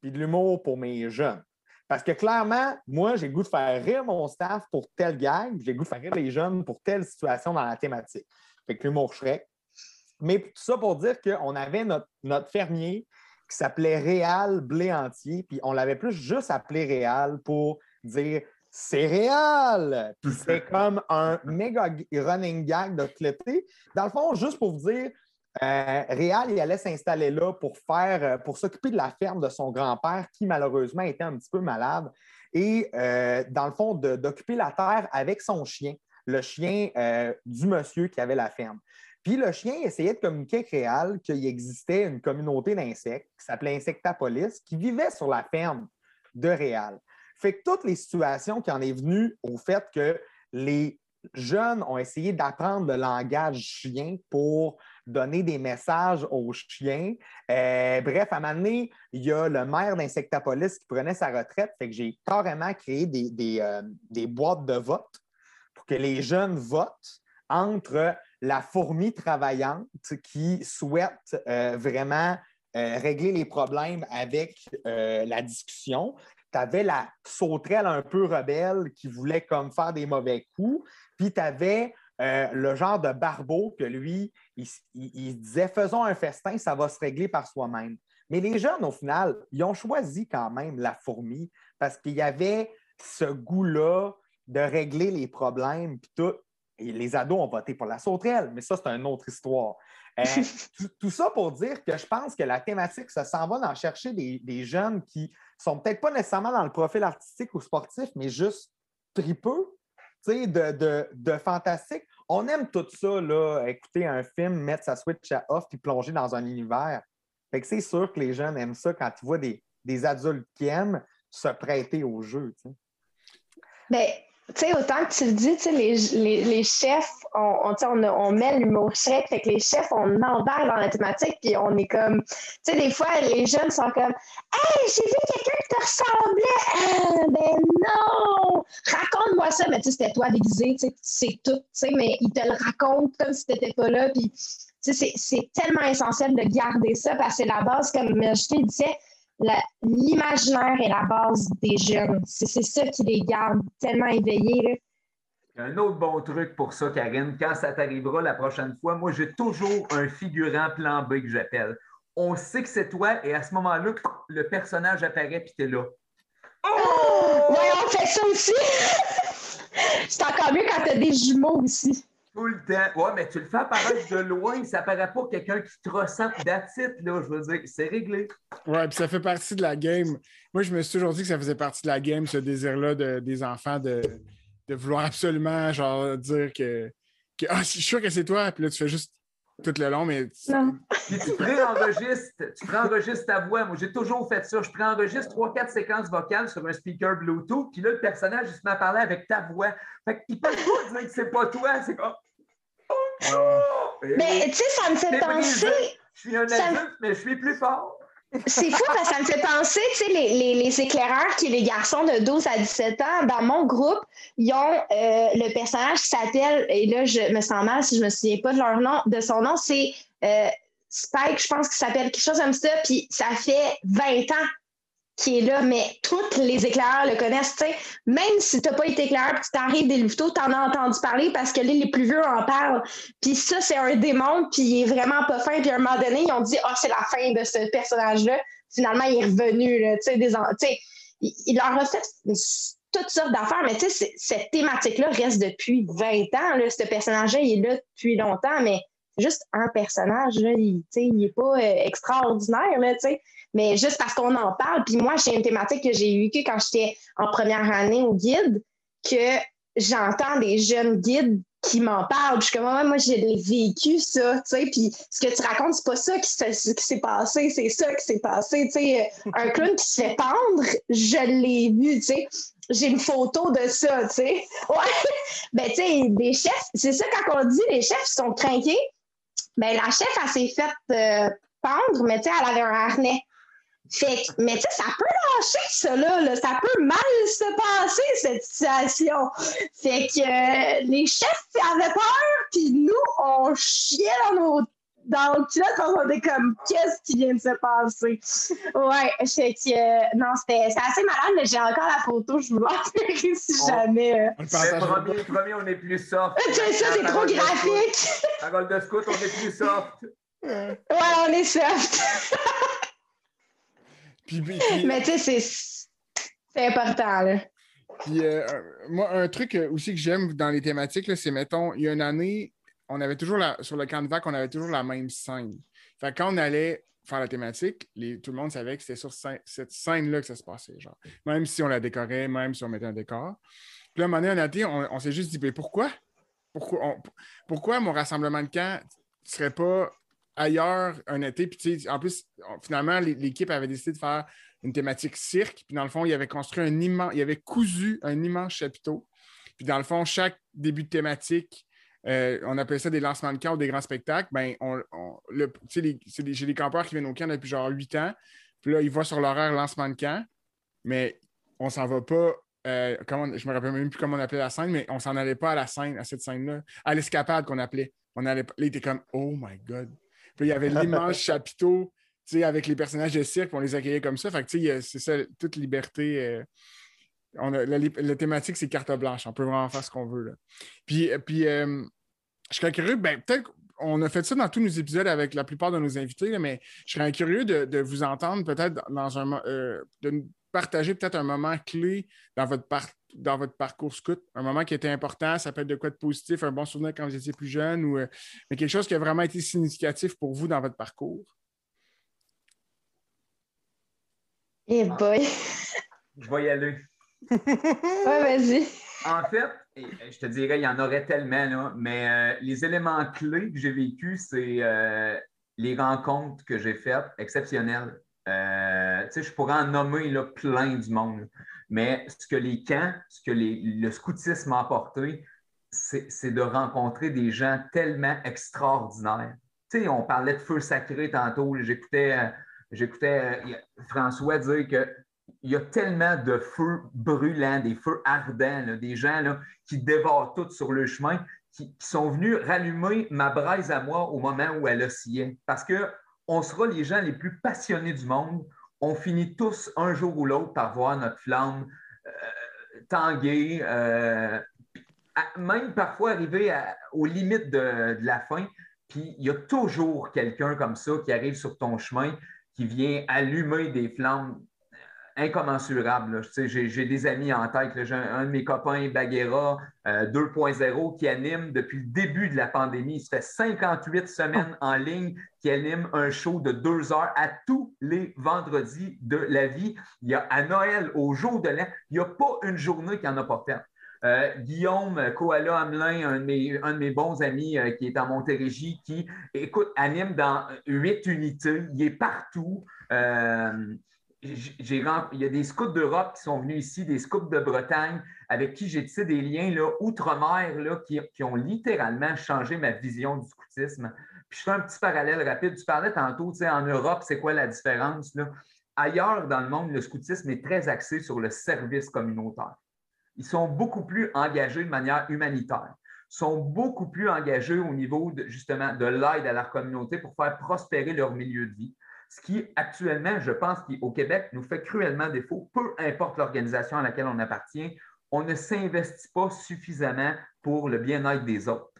puis de l'humour pour mes jeunes. Parce que clairement, moi, j'ai le goût de faire rire mon staff pour tel gag, j'ai le goût de faire rire les jeunes pour telle situation dans la thématique. Fait que l'humour Shrek. Mais tout ça pour dire qu'on avait notre, notre fermier qui s'appelait Réal Blé Entier, puis on l'avait plus juste appelé Réal pour dire c'est réal! Puis c'est comme un méga running gag de l'été. Dans le fond, juste pour vous dire, euh, Réal, il allait s'installer là pour faire, euh, pour s'occuper de la ferme de son grand-père qui malheureusement était un petit peu malade et euh, dans le fond d'occuper la terre avec son chien, le chien du monsieur qui avait la ferme. Puis le chien essayait de communiquer avec Réal qu'il existait une communauté d'insectes qui s'appelait Insectapolis qui vivait sur la ferme de Réal. Fait que toutes les situations qui en est venues au fait que les jeunes ont essayé d'apprendre le langage chien pour donner des messages aux chiens. Euh, bref, à un moment donné, il y a le maire d'Insectapolis qui prenait sa retraite, fait que j'ai carrément créé des, euh, boîtes de vote pour que les jeunes votent entre la fourmi travaillante qui souhaite euh, vraiment régler les problèmes avec la discussion. Tu avais la sauterelle un peu rebelle qui voulait comme faire des mauvais coups. Puis tu avais euh, le genre de barbeau que lui, il, disait faisons un festin, ça va se régler par soi-même. Mais les jeunes, au final, ils ont choisi quand même la fourmi parce qu'il y avait ce goût-là de régler les problèmes, puis tout. Et les ados ont voté pour la sauterelle, mais ça, c'est une autre histoire. Euh, tout, ça pour dire que je pense que la thématique, ça s'en va d'en chercher des, des, jeunes qui sont peut-être pas nécessairement dans le profil artistique ou sportif, mais juste tripeux, de, de, fantastique. On aime tout ça, là, écouter un film, mettre sa Switch à off puis plonger dans un univers. Fait que c'est sûr que les jeunes aiment ça quand ils voient des, adultes qui aiment se prêter au jeu. Ben, tu sais, autant que tu le dis, les, les, les, chefs, on, on, on, met l'humour chèque, fait que les chefs, on embarque dans la thématique, puis on est comme, tu sais, des fois, les jeunes sont comme, Hey, j'ai vu quelqu'un qui te ressemblait! Ben non! Raconte-moi ça! Mais tu sais, c'était toi déguisé, tu sais, c'est tout, tu sais, mais ils te le racontent comme si tu n'étais pas là, puis tu sais, c'est tellement essentiel de garder ça, parce que c'est la base, comme je te disais, l'imaginaire est la base des jeunes. C'est ça qui les garde tellement éveillés. Un autre bon truc pour ça, Karine, quand ça t'arrivera la prochaine fois, moi, j'ai toujours un figurant plan B que j'appelle. On sait que c'est toi et à ce moment-là, le personnage apparaît puis t'es là. Oh! Ouais, on fait ça aussi! c'est encore mieux quand t'as des jumeaux aussi. Tout le temps. Ouais, mais tu le fais apparaître de loin, ça paraît pas quelqu'un qui te ressent d'attitude, là. Je veux dire, c'est réglé. Ouais, puis ça fait partie de la game. Moi, je me suis toujours dit que ça faisait partie de la game, ce désir-là de, des enfants de, de, vouloir absolument, genre, dire que, que ah, je suis sûr que c'est toi, puis là, tu fais juste tout le long, mais. Non. Puis tu préenregistres, tu préenregistres ta voix. Moi, j'ai toujours fait ça. Je préenregistre trois, quatre séquences vocales sur un speaker Bluetooth, puis là, le personnage, il se met à parler avec ta voix. Fait qu'il peut pas dire que c'est pas toi. C'est comme. Mais tu sais, ça me fait penser. Je suis un adulte, mais je suis plus fort. C'est fou parce que ça me fait penser, tu sais, les, éclaireurs qui les garçons de 12 à 17 ans, dans mon groupe, ils ont euh, le personnage qui s'appelle, et là, je me sens mal si je me souviens pas de leur nom, de son nom, c'est euh, Spike, je pense qu'il s'appelle quelque chose comme ça, puis ça fait 20 ans qui est là, mais tous les éclaireurs le connaissent. sais. Même si tu n'as pas été éclaireur tu t'arrives des louveteaux, tu en as entendu parler parce que les plus vieux en parlent. Puis ça, c'est un démon, puis il est vraiment pas fin. Puis à un moment donné, ils ont dit Ah, c'est la fin de ce personnage-là. Finalement, il est revenu. Là, des, il, il leur a fait toutes sortes d'affaires, mais cette thématique-là reste depuis 20 ans. Là. Ce personnage-là, il est là depuis longtemps, mais juste un personnage. Là. Il n'est pas euh, extraordinaire. Là, sais mais juste parce qu'on en parle. Puis moi, j'ai une thématique que j'ai vécue quand j'étais en première année au guide, que j'entends des jeunes guides qui m'en parlent. Puis je suis comme, moi, j'ai vécu ça, tu sais. Puis ce que tu racontes, c'est pas ça qui s'est passé, c'est ça qui s'est passé, tu sais. Un clown qui se fait pendre, je l'ai vu, tu sais. J'ai une photo de ça, tu sais. Ouais. Ben, tu sais, des chefs, c'est ça quand on dit les chefs sont trinqués. Ben, la chef, elle s'est faite euh, pendre, mais tu sais, elle avait un harnais. Fait mais tu sais, ça peut lâcher, ça, là, Ça peut mal se passer, cette situation. Fait que euh, les chefs avaient peur, puis nous, on chiait dans nos dans le chat, on était comme qu'est-ce qui vient de se passer? Ouais, fait que euh, non, c'était assez malade, mais j'ai encore la photo, je vous l'enverrai si jamais. Euh... Premier, premier, on est plus soft. c'est ça, c'est trop graphique. À Gold Scout, on est plus soft. Ouais, on est soft. Mais tu sais, c'est important. Là. Puis, euh, moi, un truc euh, aussi que j'aime dans les thématiques, c'est, mettons, il y a une année, on avait toujours la, sur le camp de vac, on avait toujours la même scène. Fait quand on allait faire la thématique, tout le monde savait que c'était sur cette scène-là que ça se passait. Genre. Même si on la décorait, même si on mettait un décor. Puis là, un moment donné, on, on, s'est juste dit, mais pourquoi? Pourquoi, pourquoi mon rassemblement de camp ne serait pas ailleurs un été. Puis, en plus, finalement, l'équipe avait décidé de faire une thématique cirque. Puis, dans le fond, il avait construit un immense, il avait cousu un immense chapiteau. Puis, dans le fond, chaque début de thématique, euh, on appelait ça des lancements de camp ou des grands spectacles. Ben, on, j'ai des campeurs qui viennent au camp depuis genre huit ans. Puis là, ils voient sur l'horaire lancement de camp, mais on s'en va pas. Euh, comment, je me rappelle même plus comment on appelait la scène, mais on s'en allait pas à la scène, à cette scène-là, à l'escapade qu'on appelait. On allait, là, il était comme, oh my God, puis il y avait l'immense chapiteau avec les personnages de cirque, on les accueillait comme ça. Fait que c'est ça, toute liberté. Euh, on la, thématique, c'est carte blanche. On peut vraiment faire ce qu'on veut. Puis, euh, puis euh, je serais curieux, ben, peut-être on a fait ça dans tous nos épisodes avec la plupart de nos invités, mais je serais curieux de, vous entendre peut-être dans un de partager peut-être un moment clé dans votre, dans votre parcours scout, un moment qui était important, ça peut être de quoi de positif, un bon souvenir quand vous étiez plus jeune, ou, euh, mais quelque chose qui a vraiment été significatif pour vous dans votre parcours? Eh boy! Je vais y aller. ouais, vas-y. En fait, je te dirais, il y en aurait tellement, mais euh, les éléments clés que j'ai vécus, c'est euh, les rencontres que j'ai faites exceptionnelles. Je pourrais en nommer plein du monde. Mais ce que les camps, ce que le scoutisme a apporté, c'est de rencontrer des gens tellement extraordinaires. On parlait de feu sacré tantôt. J'écoutais, euh, euh, François dire qu'il y a tellement de feux brûlants, des feux ardents, des gens là, qui dévorent tout sur le chemin, qui, sont venus rallumer ma braise à moi au moment où elle oscillait. Parce qu'on sera les gens les plus passionnés du monde. On finit tous un jour ou l'autre par voir notre flamme euh, tanguer, même parfois arriver aux limites de, la fin, puis il y a toujours quelqu'un comme ça qui arrive sur ton chemin, qui vient allumer des flammes euh, incommensurables. J'ai des amis en tête. J'ai un, de mes copains, Baguera 2.0, euh, qui anime depuis le début de la pandémie. Ça fait 58 semaines en ligne qui anime un show de deux heures à tous les vendredis de la vie. Il y a à Noël, au jour de l'an, il n'y a pas une journée qui n'en a pas fait. Euh, Guillaume Koala Hamelin, un de, mes, bons amis euh, qui est en Montérégie, qui, écoute, anime dans huit unités. Il est partout. Il y a des scouts d'Europe qui sont venus ici, des scouts de Bretagne, avec qui j'ai des liens outre-mer qui, qui, ont littéralement changé ma vision du scoutisme. Puis je fais un petit parallèle rapide. Tu parlais tantôt, tu sais, en Europe, c'est quoi la différence? Ailleurs dans le monde, le scoutisme est très axé sur le service communautaire ils sont beaucoup plus engagés de manière humanitaire, sont beaucoup plus engagés au niveau justement de l'aide à leur communauté pour faire prospérer leur milieu de vie. Ce qui, actuellement, je pense qu'au Québec, nous fait cruellement défaut, peu importe l'organisation à laquelle on appartient, on ne s'investit pas suffisamment pour le bien-être des autres.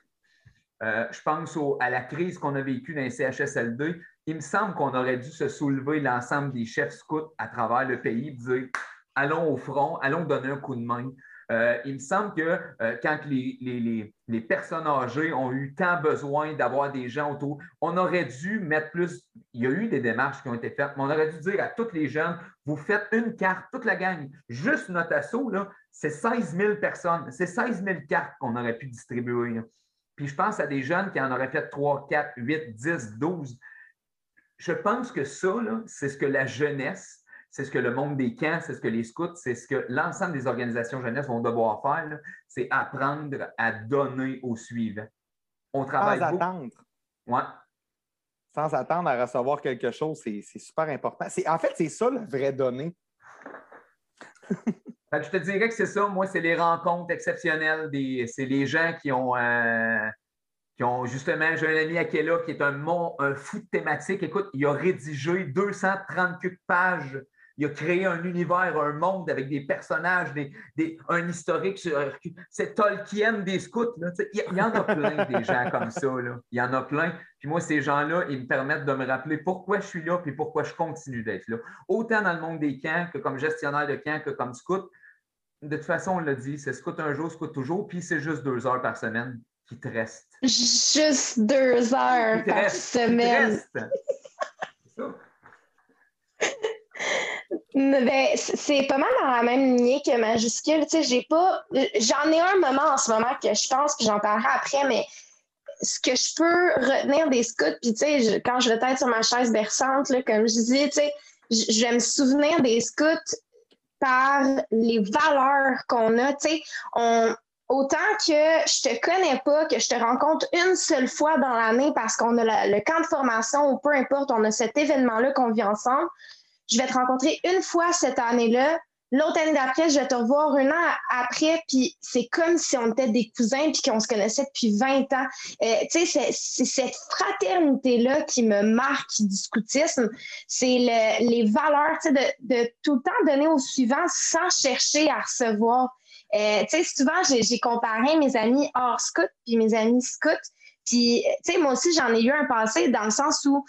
Euh, je pense à la crise qu'on a vécue dans les CHSLD. Il me semble qu'on aurait dû se soulever l'ensemble des chefs scouts à travers le pays, dire allons au front, allons donner un coup de main. Euh, il me semble que euh, quand les, personnes âgées ont eu tant besoin d'avoir des gens autour, on aurait dû mettre plus. Il y a eu des démarches qui ont été faites, mais on aurait dû dire à tous les jeunes vous faites une carte, toute la gang. Juste notre assaut, c'est 16 000 personnes. C'est 16 000 cartes qu'on aurait pu distribuer. Puis je pense à des jeunes qui en auraient fait 3, 4, 8, 10, 12. Je pense que ça, c'est ce que la jeunesse c'est ce que le monde des camps, c'est ce que les scouts, c'est ce que l'ensemble des organisations jeunesse vont devoir faire, c'est apprendre à donner au suivant. On travaille Sans attendre. Ouais. Sans attendre à recevoir quelque chose, c'est super important. En fait, c'est ça le vrai donner. je te dirais que c'est ça. Moi, c'est les rencontres exceptionnelles. C'est les gens qui ont, euh, qui ont justement, j'ai un ami à Kella qui est un, un fou de thématique. Écoute, il a rédigé 238 pages il a créé un univers, un monde avec des personnages, des, un historique. C'est Tolkien des scouts. Il y en a plein des gens comme ça. Il y en a plein. Puis moi, ces gens-là, ils me permettent de me rappeler pourquoi je suis là et pourquoi je continue d'être là. Autant dans le monde des camps que comme gestionnaire de camp que comme scout. De toute façon, on l'a dit, c'est scout un jour, scout toujours, puis c'est juste deux heures par semaine qui te restent. Juste deux heures par semaine. Ben, c'est pas mal dans la même lignée que majuscule. j'ai pas. J'en ai un moment en ce moment que je pense, que j'en parlerai après, mais ce que je peux retenir des scouts, puis tu sais, quand je vais être sur ma chaise berçante, là, comme je dis, tu sais, je vais me souvenir des scouts par les valeurs qu'on a. Tu sais, autant que je te connais pas, que je te rencontre une seule fois dans l'année parce qu'on a le camp de formation ou peu importe, on a cet événement-là qu'on vit ensemble, je vais te rencontrer une fois cette année-là. L'autre année d'après, je vais te revoir un an après, puis c'est comme si on était des cousins puis qu'on se connaissait depuis 20 ans. Euh, tu sais, c'est cette fraternité-là qui me marque du scoutisme. C'est les valeurs, tu sais, de, de, tout le temps donner au suivant sans chercher à recevoir. Euh, tu sais, souvent, j'ai comparé mes amis hors scout puis mes amis scouts. Puis, tu sais, moi aussi, j'en ai eu un passé dans le sens où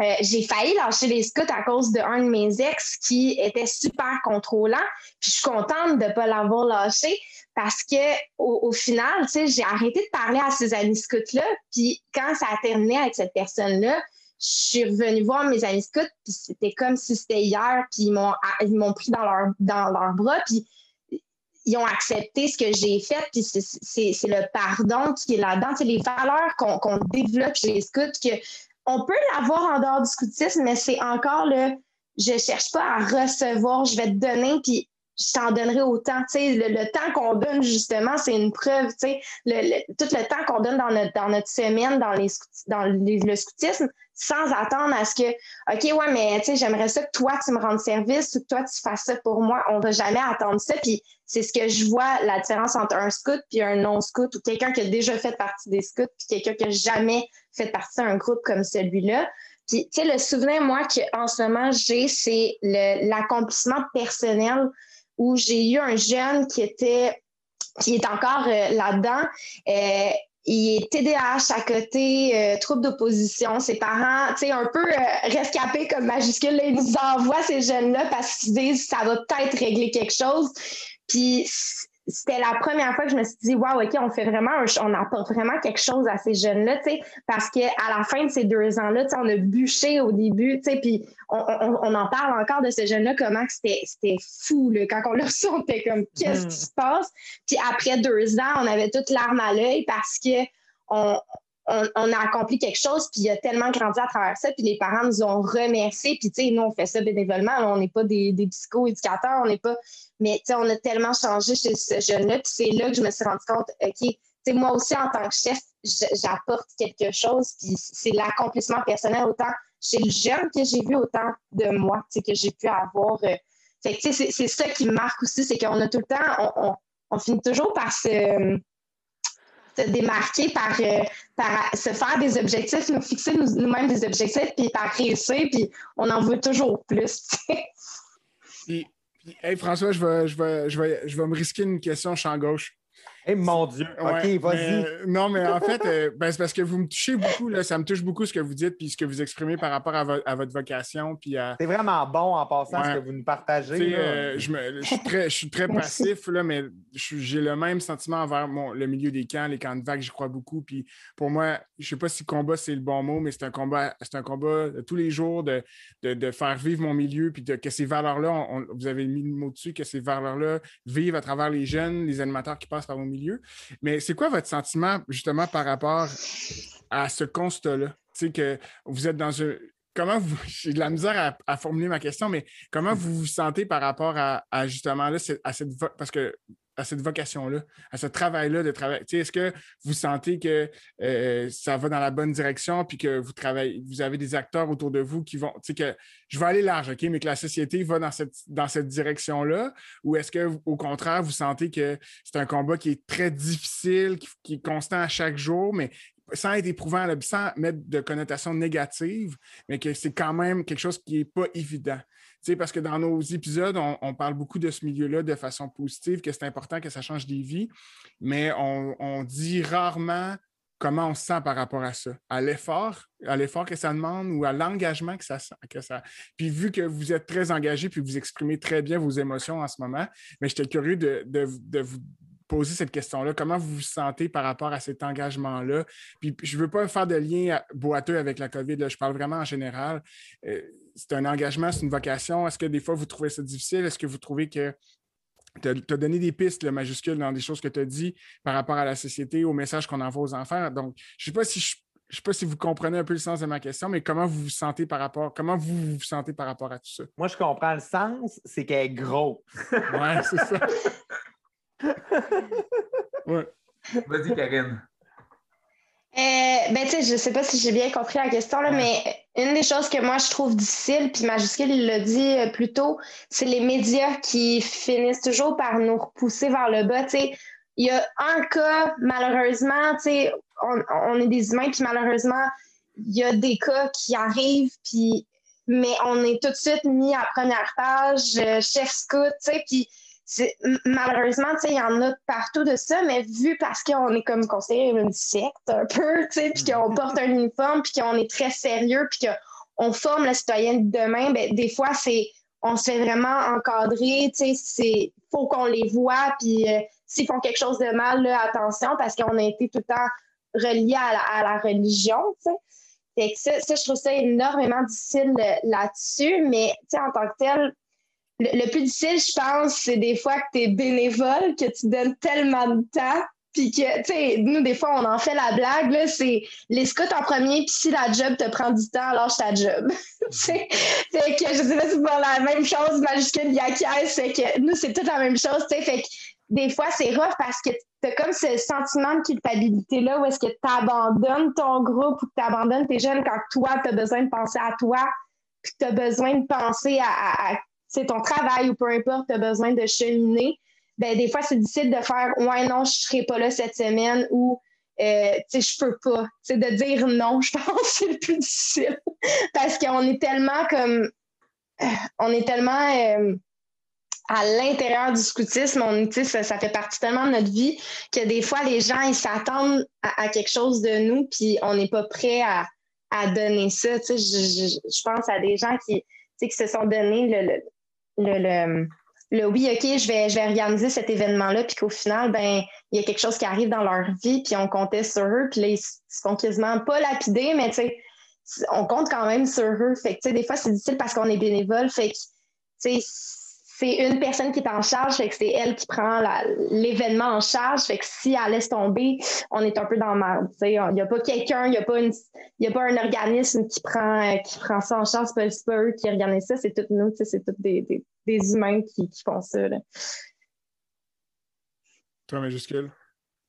euh, j'ai failli lâcher les scouts à cause d'un de, mes ex qui était super contrôlant. Puis je suis contente de ne pas l'avoir lâché parce que au, final, j'ai arrêté de parler à ces amis scouts-là. Puis quand ça a terminé avec cette personne-là, je suis revenue voir mes amis scouts, puis c'était comme si c'était hier, puis ils m'ont, m'ont pris dans leur, dans bras, puis ils ont accepté ce que j'ai fait, puis c'est, le pardon qui est là-dedans. C'est les valeurs qu'on, qu'on développe chez les scouts, que on peut l'avoir en dehors du scoutisme, mais c'est encore le je cherche pas à recevoir, je vais te donner, puis je t'en donnerai autant. Tu sais, le, temps qu'on donne, justement, c'est une preuve. Tu sais, le, tout le temps qu'on donne dans notre, dans notre semaine, dans, les, dans le scoutisme, sans attendre à ce que, OK, ouais, mais tu sais, j'aimerais ça que toi, tu me rendes service ou que toi, tu fasses ça pour moi. On va jamais attendre ça. Puis c'est ce que je vois, la différence entre un scout puis un non-scout ou quelqu'un qui a déjà fait partie des scouts puis quelqu'un qui n'a jamais fait partie d'un groupe comme celui-là. Puis, tu sais, le souvenir, moi, qu'en ce moment, j'ai, c'est l'accomplissement personnel où j'ai eu un jeune qui était, qui est encore euh, là-dedans. Euh, il est TDAH à côté, euh, trouble d'opposition. Ses parents, tu sais, un peu rescapés comme majuscule, ils nous envoient ces jeunes-là parce qu'ils disent ça va peut-être régler quelque chose. Puis c'était la première fois que je me suis dit, waouh, OK, on fait vraiment, on apporte vraiment quelque chose à ces jeunes-là, tu sais, parce qu'à la fin de ces deux ans-là, tu sais, on a bûché au début, tu sais, puis on, en parle encore de ces jeunes-là, comment c'était fou, là, quand on le reçu, on était comme, qu'est-ce qui se passe? Puis après deux ans, on avait toute l'arme à l'œil parce que on, on, a accompli quelque chose, puis il a tellement grandi à travers ça, puis les parents nous ont remerciés, puis tu sais, nous, on fait ça bénévolement, on n'est pas des, des psycho-éducateurs, on n'est pas... Mais tu sais, on a tellement changé chez ce jeune-là, puis c'est là que je me suis rendu compte, OK, tu sais, moi aussi, en tant que chef, j'apporte quelque chose, puis c'est l'accomplissement personnel, autant chez le jeune que j'ai vu, autant de moi, tu sais, que j'ai pu avoir... Euh, fait que, tu sais, c'est ça qui me marque aussi, c'est qu'on a tout le temps, on, on finit toujours par se se démarquer par, euh, par se faire des objectifs, nous fixer nous-mêmes des objectifs, puis par réussir, puis on en veut toujours plus. puis, hey, François, je vais, je, vais, je, vais, je vais me risquer une question champ gauche. Eh mon Dieu, OK, vas-y. non, mais en fait, euh, ben, c'est parce que vous me touchez beaucoup, là, ça me touche beaucoup ce que vous dites puis ce que vous exprimez par rapport à, votre vocation. Puis C'est vraiment bon en passant ce que vous nous partagez. Euh, je, je, suis très, passif, là, mais j'ai le même sentiment envers mon, le milieu des camps, les camps de vagues, j'y crois beaucoup. Puis pour moi, je ne sais pas si combat c'est le bon mot, mais c'est un combat, c'est un combat de tous les jours de, de, faire vivre mon milieu, puis que ces valeurs-là, vous avez mis le mot dessus, que ces valeurs-là vivent à travers les jeunes, les animateurs qui passent par mon milieu mais c'est quoi votre sentiment justement par rapport à ce constat-là? Tu sais, que vous êtes dans un. Comment vous. J'ai de la misère à, formuler ma question, mais comment vous vous sentez par rapport à, justement là, à cette. Parce que à cette vocation-là, à ce travail-là de travail. Est-ce que vous sentez que euh, ça va dans la bonne direction, puis que vous travaillez, vous avez des acteurs autour de vous qui vont, que je vais aller large, OK, mais que la société va dans cette, dans cette direction-là, ou est-ce que, au contraire, vous sentez que c'est un combat qui est très difficile, qui, est constant à chaque jour, mais sans être éprouvant, sans mettre de connotation négative, mais que c'est quand même quelque chose qui n'est pas évident? Parce que dans nos épisodes, on, parle beaucoup de ce milieu-là de façon positive, que c'est important que ça change des vies, mais on, dit rarement comment on se sent par rapport à ça, à l'effort, à l'effort que ça demande ou à l'engagement que ça, que ça. Puis vu que vous êtes très engagé puis vous exprimez très bien vos émotions en ce moment, mais j'étais curieux de, de, vous poser cette question-là. Comment vous vous sentez par rapport à cet engagement-là? Puis je ne veux pas faire de lien boiteux avec la COVID, je parle vraiment en général. Euh, c'est un engagement, c'est une vocation. Est-ce que des fois, vous trouvez ça difficile? Est-ce que vous trouvez que tu as, donné des pistes le majuscule dans des choses que tu as dit par rapport à la société, au message qu'on envoie aux enfants? Donc, je ne sais pas si je sais pas si vous comprenez un peu le sens de ma question, mais comment vous vous sentez par rapport, comment vous vous sentez par rapport à tout ça? Moi, je comprends le sens, c'est qu'elle est gros. ouais, c'est ça. ouais. Vas-y, Karine. Euh, ben, sais, je sais pas si j'ai bien compris la question, là, mais une des choses que moi je trouve difficile, puis Majuscule, l'a dit euh, plus tôt, c'est les médias qui finissent toujours par nous repousser vers le bas. Tu sais, il y a un cas, malheureusement, tu sais, on, est des humains, puis malheureusement, il y a des cas qui arrivent, puis mais on est tout de suite mis à première page, euh, chef scout, tu sais, puis malheureusement, il y en a partout de ça, mais vu parce qu'on est comme conseiller une secte un peu, puis qu'on porte un uniforme, puis qu'on est très sérieux, puis qu'on forme la citoyenne de demain, ben, des fois, c'est on se fait vraiment encadrer, il faut qu'on les voit, puis euh, s'ils font quelque chose de mal, là, attention, parce qu'on a été tout le temps relié à la, religion, ça, ça, je trouve ça énormément difficile euh, là-dessus, mais en tant que tel, le, plus difficile, je pense, c'est des fois que tu es bénévole, que tu donnes tellement de temps, Puis que, tu sais, nous, des fois, on en fait la blague, là, c'est les scouts en premier, puis si la job te prend du temps, lâche ta job. fait que, je sais pas si c'est la même chose, majuscule, Yakier, c'est que nous, c'est toute la même chose, tu sais, fait que des fois, c'est rough parce que tu as comme ce sentiment de culpabilité-là où est-ce que tu abandonnes ton groupe ou que tu abandonnes tes jeunes quand toi, tu as besoin de penser à toi, puis tu as besoin de penser à, ton travail ou peu importe, tu as besoin de cheminer. Ben, des fois, c'est difficile de faire Ouais, non, je ne serai pas là cette semaine ou euh, tu sais, je peux pas. C'est de dire non, je pense c'est le plus difficile. Parce qu'on est tellement comme. Euh, on est tellement. Euh, à l'intérieur du scoutisme, on, ça, ça fait partie tellement de notre vie que des fois, les gens, ils s'attendent à, quelque chose de nous, puis on n'est pas prêt à, donner ça. Je, je, pense à des gens qui, qui se sont donnés le, le, oui, OK, je vais, je vais organiser cet événement-là, puis qu'au final, ben, il y a quelque chose qui arrive dans leur vie, puis on comptait sur eux, puis là, ils se quasiment pas lapidés, mais on compte quand même sur eux. Fait que, des fois, c'est difficile parce qu'on est bénévole. Fait que, c'est une personne qui est en charge, fait que c'est elle qui prend l'événement en charge. Fait que si elle laisse tomber, on est un peu dans le merde. Il n'y a pas quelqu'un, il n'y a, pas a pas un organisme qui prend, qui prend ça en charge. C'est pas, eux qui organisent ça, c'est tous nous, c'est tous des, des, humains qui, qui font ça. Là. Toi.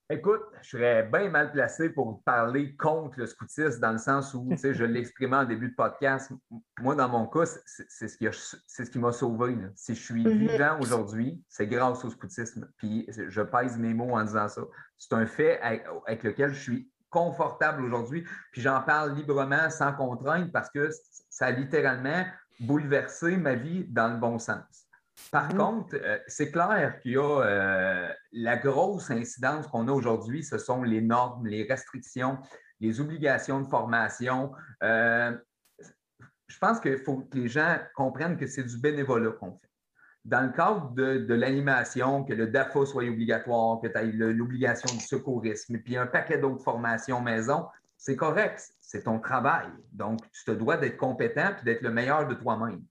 Écoute, je serais bien mal placé pour parler contre le scoutisme dans le sens où, tu sais, je l'exprimais en début de podcast. Moi, dans mon cas, c'est ce qui, ce qui m'a sauvé. Si je suis mm-hmm. vivant aujourd'hui, c'est grâce au scoutisme. Puis je pèse mes mots en disant ça. C'est un fait avec, lequel je suis confortable aujourd'hui. Puis j'en parle librement, sans contrainte, parce que ça a littéralement bouleversé ma vie dans le bon sens. Par mmh. contre, euh, c'est clair qu'il y a euh, la grosse incidence qu'on a aujourd'hui, ce sont les normes, les restrictions, les obligations de formation. Euh, je pense qu'il faut que les gens comprennent que c'est du bénévolat qu'on fait. Dans le cadre de, l'animation, que le DAFA soit obligatoire, que tu aies l'obligation du secourisme, et puis un paquet d'autres formations maison, c'est correct, c'est ton travail. Donc, tu te dois d'être compétent et d'être le meilleur de toi-même.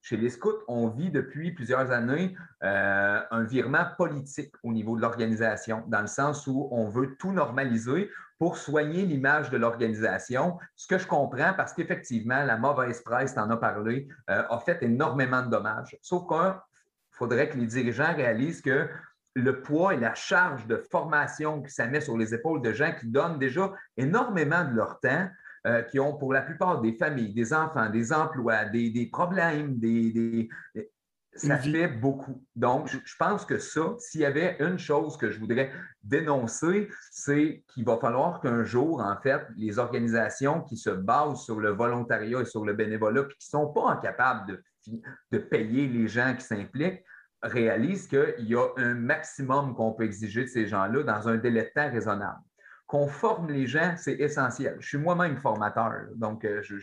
Chez les scouts, on vit depuis plusieurs années euh, un virement politique au niveau de l'organisation, dans le sens où on veut tout normaliser pour soigner l'image de l'organisation. Ce que je comprends, parce qu'effectivement, la mauvaise presse, en a parlé, euh, a fait énormément de dommages. Sauf qu'il faudrait que les dirigeants réalisent que le poids et la charge de formation que ça met sur les épaules de gens qui donnent déjà énormément de leur temps euh, qui ont pour la plupart des familles, des enfants, des emplois, des, problèmes, des, ça fait beaucoup. Donc, je, pense que ça, s'il y avait une chose que je voudrais dénoncer, c'est qu'il va falloir qu'un jour, en fait, les organisations qui se basent sur le volontariat et sur le bénévolat, puis qui ne sont pas incapables de, de payer les gens qui s'impliquent, réalisent qu'il y a un maximum qu'on peut exiger de ces gens-là dans un délai de temps raisonnable qu'on forme les gens, c'est essentiel. Je suis moi-même formateur, donc euh, je,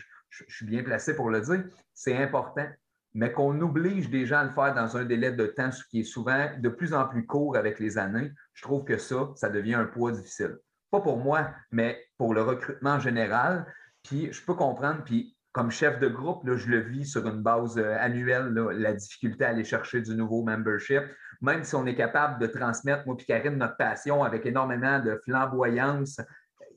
suis bien placé pour le dire. C'est important. Mais qu'on oblige des gens à le faire dans un délai de temps qui est souvent de plus en plus court avec les années, je trouve que ça, ça devient un poids difficile. Pas pour moi, mais pour le recrutement général. Puis je peux comprendre, puis comme chef de groupe, là, je le vis sur une base euh, annuelle, la difficulté à aller chercher du nouveau membership. Même si on est capable de transmettre, moi et Karine, notre passion avec énormément de flamboyance,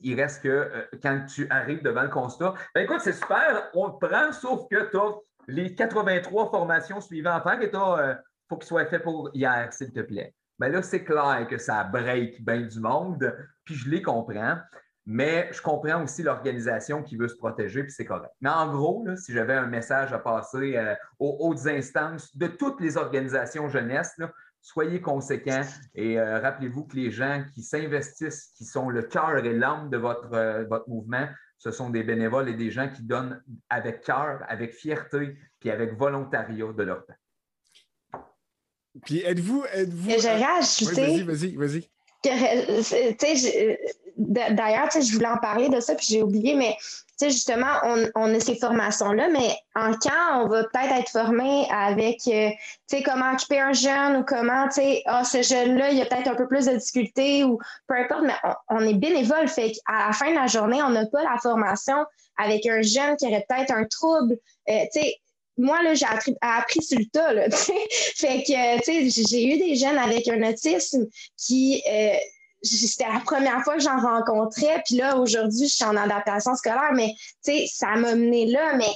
il reste que euh, quand tu arrives devant le constat, ben écoute, c'est super, on le prend, sauf que tu as les 83 formations suivantes à faire et il euh, faut qu'ils soient faits pour hier, s'il te plaît. Ben là, c'est clair que ça break bien du monde, puis je les comprends. Mais je comprends aussi l'organisation qui veut se protéger, puis c'est correct. Mais en gros, si j'avais un message à passer euh, aux hautes instances de toutes les organisations jeunesse, soyez conséquents et euh, rappelez-vous que les gens qui s'investissent, qui sont le cœur et l'âme de votre, euh, votre mouvement, ce sont des bénévoles et des gens qui donnent avec cœur, avec fierté, puis avec volontariat de leur temps. Puis êtes-vous. Êtes-vous... Vas-y, vas-y, vas-y. D'ailleurs, je voulais en parler de ça, puis j'ai oublié, mais justement, on, a ces formations-là, mais en camp, on va peut-être être formé avec euh, comment occuper un jeune ou comment, tu sais, ah, ce jeune-là, il y a peut-être un peu plus de difficultés ou peu importe, mais on, est bénévole. Fait qu'à la fin de la journée, on n'a pas la formation avec un jeune qui aurait peut-être un trouble. Euh, tu sais, moi, là, j'ai appris, sur le tas, là, fait que, tu sais, j'ai eu des jeunes avec un autisme qui, euh, c'était la première fois que j'en rencontrais. Puis là, aujourd'hui, je suis en adaptation scolaire, mais tu sais, ça m'a mené là. Mais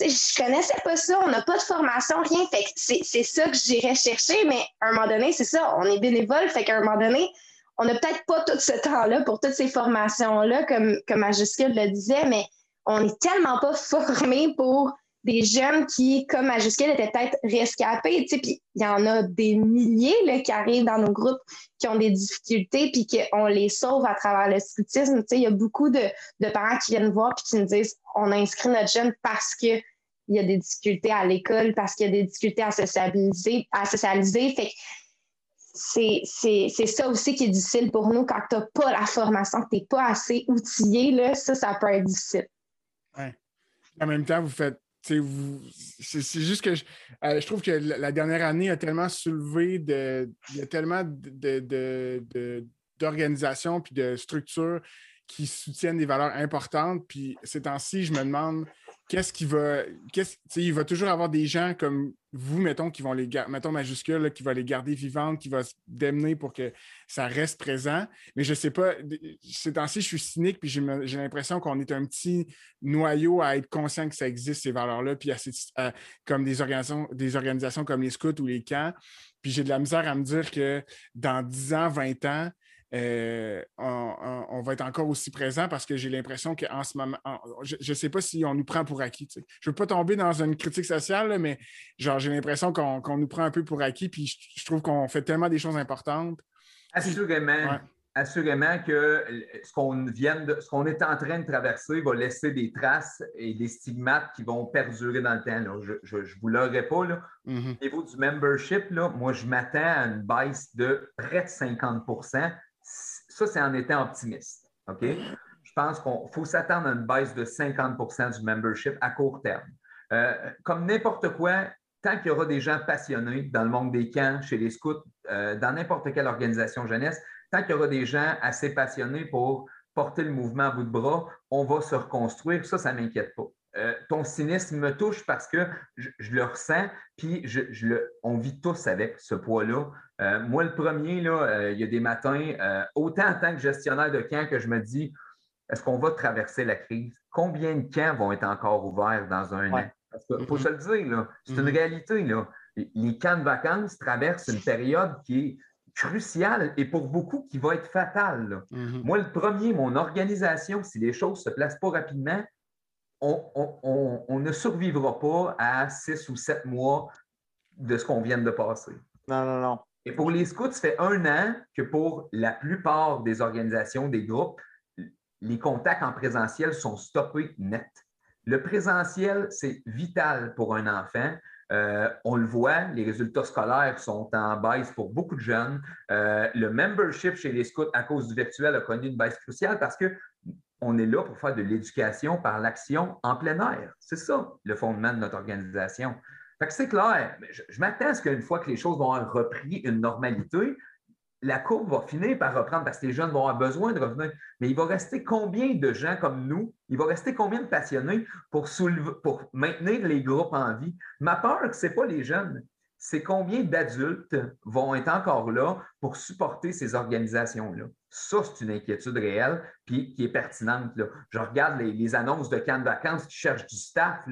tu sais, je connaissais pas ça. On n'a pas de formation, rien. Fait que c'est ça que j'irais chercher. Mais à un moment donné, c'est ça. On est bénévole. Fait qu'à un moment donné, on n'a peut-être pas tout ce temps-là pour toutes ces formations-là, comme, comme Majuscule le disait, mais on n'est tellement pas formé pour des jeunes qui, comme Majuscule, étaient peut-être rescapés. Puis il y en a des milliers là, qui arrivent dans nos groupes qui ont des difficultés, puis qu'on les sauve à travers le scoutisme. Il y a beaucoup de, de, parents qui viennent voir puis qui nous disent on a inscrit notre jeune parce qu'il y a des difficultés à l'école, parce qu'il y a des difficultés à socialiser. À socialiser. C'est ça aussi qui est difficile pour nous quand tu n'as pas la formation, que tu n'es pas assez outillé, là, ça, ça peut être difficile. Ouais. En même temps, vous faites. C'est juste que euh, je, trouve que la dernière année a tellement soulevé de. Il y a tellement d'organisations puis de structures qui soutiennent des valeurs importantes. Puis ces temps-ci, je me demande qu'est-ce qui va. il va toujours avoir des gens comme vous, mettons, qui vont les garder, mettons majuscule, qui va les garder vivantes, qui va se démener pour que ça reste présent. Mais je ne sais pas, ces temps-ci, je suis cynique, puis j'ai l'impression qu'on est un petit noyau à être conscient que ça existe, ces valeurs-là, puis comme des organisations, des organisations comme les scouts ou les camps. Puis j'ai de la misère à me dire que dans 10 ans, 20 ans, euh, on, va être encore aussi présent parce que j'ai l'impression qu'en ce moment, je ne sais pas si on nous prend pour acquis. Je ne veux pas tomber dans une critique sociale, mais genre j'ai l'impression qu'on nous prend un peu pour acquis, puis je, trouve qu'on fait tellement des choses importantes. Assurément. Assurément que ce qu'on vient de, ce qu'on est en train de traverser va laisser des traces et des stigmates qui vont perdurer dans le temps. Je ne vous l'aurais pas. Là. Mm-hmm. Au niveau du membership, là, moi, je m'attends à une baisse de près de 50 ça, c'est en étant optimiste. OK? Je pense qu'il faut s'attendre à une baisse de 50% du membership à court terme. Euh, comme n'importe quoi, tant qu'il y aura des gens passionnés dans le monde des camps, chez les scouts, euh, dans n'importe quelle organisation jeunesse, tant qu'il y aura des gens assez passionnés pour porter le mouvement à bout de bras, on va se reconstruire. Ça, ça ne m'inquiète pas. Euh, ton cynisme me touche parce que je, le ressens, puis on vit tous avec ce poids-là. Euh, moi, le premier, là, euh, il y a des matins, autant en tant que gestionnaire de camp que je me dis, est-ce qu'on va traverser la crise? Combien de camps vont être encore ouverts dans un an? Parce faut mm-hmm. se le dire, c'est une mm-hmm. réalité. Là. Les camps de vacances traversent une période qui est cruciale et pour beaucoup qui va être fatale. Mm-hmm. Moi, le premier, mon organisation, si les choses ne se placent pas rapidement, on, ne survivra pas à six ou sept mois de ce qu'on vient de passer. Non, non, non. Et pour les scouts, ça fait un an que pour la plupart des organisations, des groupes, les contacts en présentiel sont stoppés net. Le présentiel, c'est vital pour un enfant. Euh, on le voit, les résultats scolaires sont en baisse pour beaucoup de jeunes. Euh, le membership chez les scouts à cause du virtuel a connu une baisse cruciale parce que on est là pour faire de l'éducation par l'action en plein air. C'est ça le fondement de notre organisation. C'est clair. Je, je m'attends à ce qu'une fois que les choses vont avoir repris une normalité, la courbe va finir par reprendre parce que les jeunes vont avoir besoin de revenir. Mais il va rester combien de gens comme nous, il va rester combien de passionnés pour, pour maintenir les groupes en vie? Ma peur, ce n'est pas les jeunes, c'est combien d'adultes vont être encore là pour supporter ces organisations-là. Ça, c'est une inquiétude réelle puis qui est pertinente. Là. Je regarde les, annonces de camps de vacances qui cherchent du staff.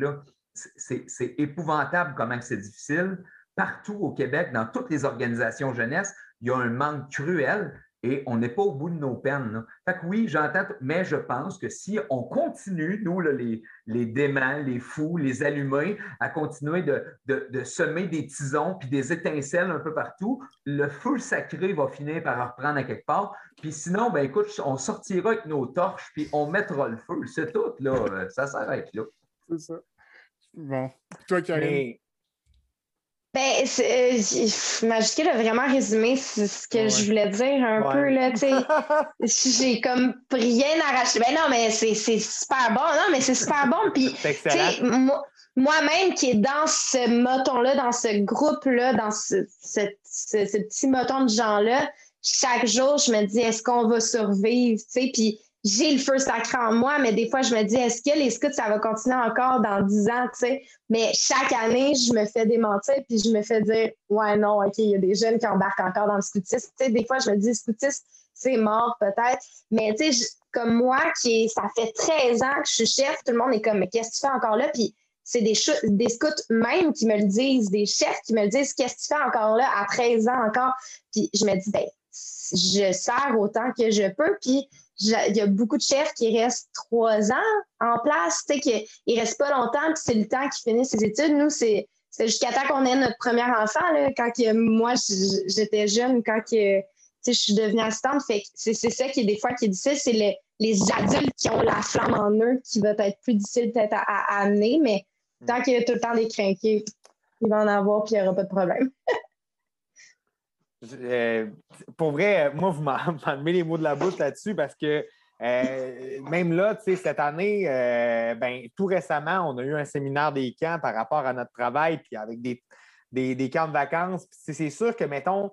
C'est épouvantable comment c'est difficile. Partout au Québec, dans toutes les organisations jeunesse, il y a un manque cruel et on n'est pas au bout de nos peines. Fait que oui, j'entends, mais je pense que si on continue, nous, les, les déments, les fous, les allumés, à continuer de, semer des tisons puis des étincelles un peu partout, le feu sacré va finir par reprendre à quelque part. Puis sinon, ben écoute, on sortira avec nos torches puis on mettra le feu. C'est tout, là. Ça s'arrête là. C'est ça. Bon. Toi, Karine? Ben, euh, Majuscule a vraiment résumé ce que je voulais dire un peu. Là, j'ai comme rien arraché. Ben non, mais c'est super bon. Non, mais c'est super bon. Puis, moi-même qui est dans ce moton-là, dans ce groupe-là, dans ce, petit moton de gens-là, chaque jour, je me dis, est-ce qu'on va survivre? Puis, j'ai le feu sacré en moi, mais des fois, je me dis, est-ce que les scouts, ça va continuer encore dans 10 ans, tu sais? Mais chaque année, je me fais démentir, puis je me fais dire, ouais, non, OK, il y a des jeunes qui embarquent encore dans le scoutisme. Tu sais, des fois, je me dis, scoutisme, c'est mort peut-être. Mais tu sais, comme moi, qui ça fait 13 ans que je suis chef, tout le monde est comme, mais qu'est-ce que tu fais encore là? Puis c'est des, des scouts même qui me le disent, des chefs qui me le disent, qu'est-ce que tu fais encore là à 13 ans encore? Puis je me dis, ben, je sers autant que je peux. Puis il y a beaucoup de chefs qui restent trois ans en place, tu sais, qu'ils ne restent pas longtemps, puis c'est le temps qu'ils finissent ses études. Nous, c'est jusqu'à temps qu'on ait notre premier enfant, là, quand moi, j'étais jeune, quand que, je suis devenue assistante. Fait c'est ça qui est des fois qui est difficile, c'est les, les, adultes qui ont la flamme en eux qui va être plus difficile peut-être à, amener, mais tant qu'il y a tout le temps des crinqués, il va en avoir puis il n'y aura pas de problème. Euh, pour vrai, moi, vous m'enlevez les mots de la bouche là-dessus parce que euh, même là, cette année, euh, ben, tout récemment, on a eu un séminaire des camps par rapport à notre travail, puis avec des, des, camps de vacances. C'est sûr que, mettons,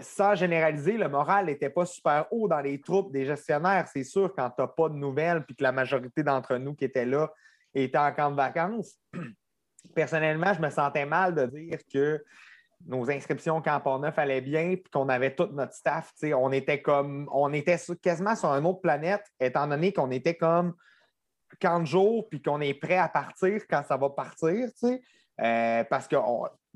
sans généraliser, le moral n'était pas super haut dans les troupes des gestionnaires. C'est sûr, quand tu n'as pas de nouvelles, puis que la majorité d'entre nous qui étaient là étaient en camp de vacances. Personnellement, je me sentais mal de dire que nos inscriptions Camp Neuf allaient bien, puis qu'on avait tout notre staff. On était comme, on était quasiment sur une autre planète, étant donné qu'on était comme 40 jours, puis qu'on est prêt à partir quand ça va partir. Euh, parce que,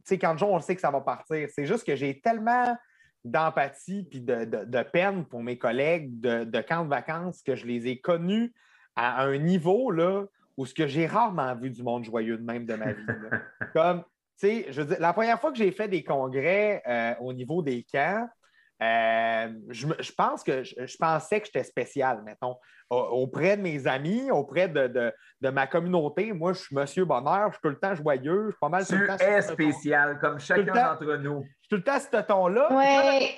sais, 40 jours, on sait que ça va partir. C'est juste que j'ai tellement d'empathie puis de, peine pour mes collègues de, de camp de vacances que je les ai connus à un niveau là, où ce que j'ai rarement vu du monde joyeux de même de ma vie. Comme je la première fois que j'ai fait des congrès euh, au niveau des camps, euh, je, pense que je, pensais que j'étais spécial, mettons, auprès de mes amis, auprès de, ma communauté. Moi, je suis Monsieur Bonheur, je suis tout le temps joyeux, je suis pas mal tout le temps. Tu es spécial, comme chacun d'entre nous. Je suis tout le temps ce ton-là. Ouais.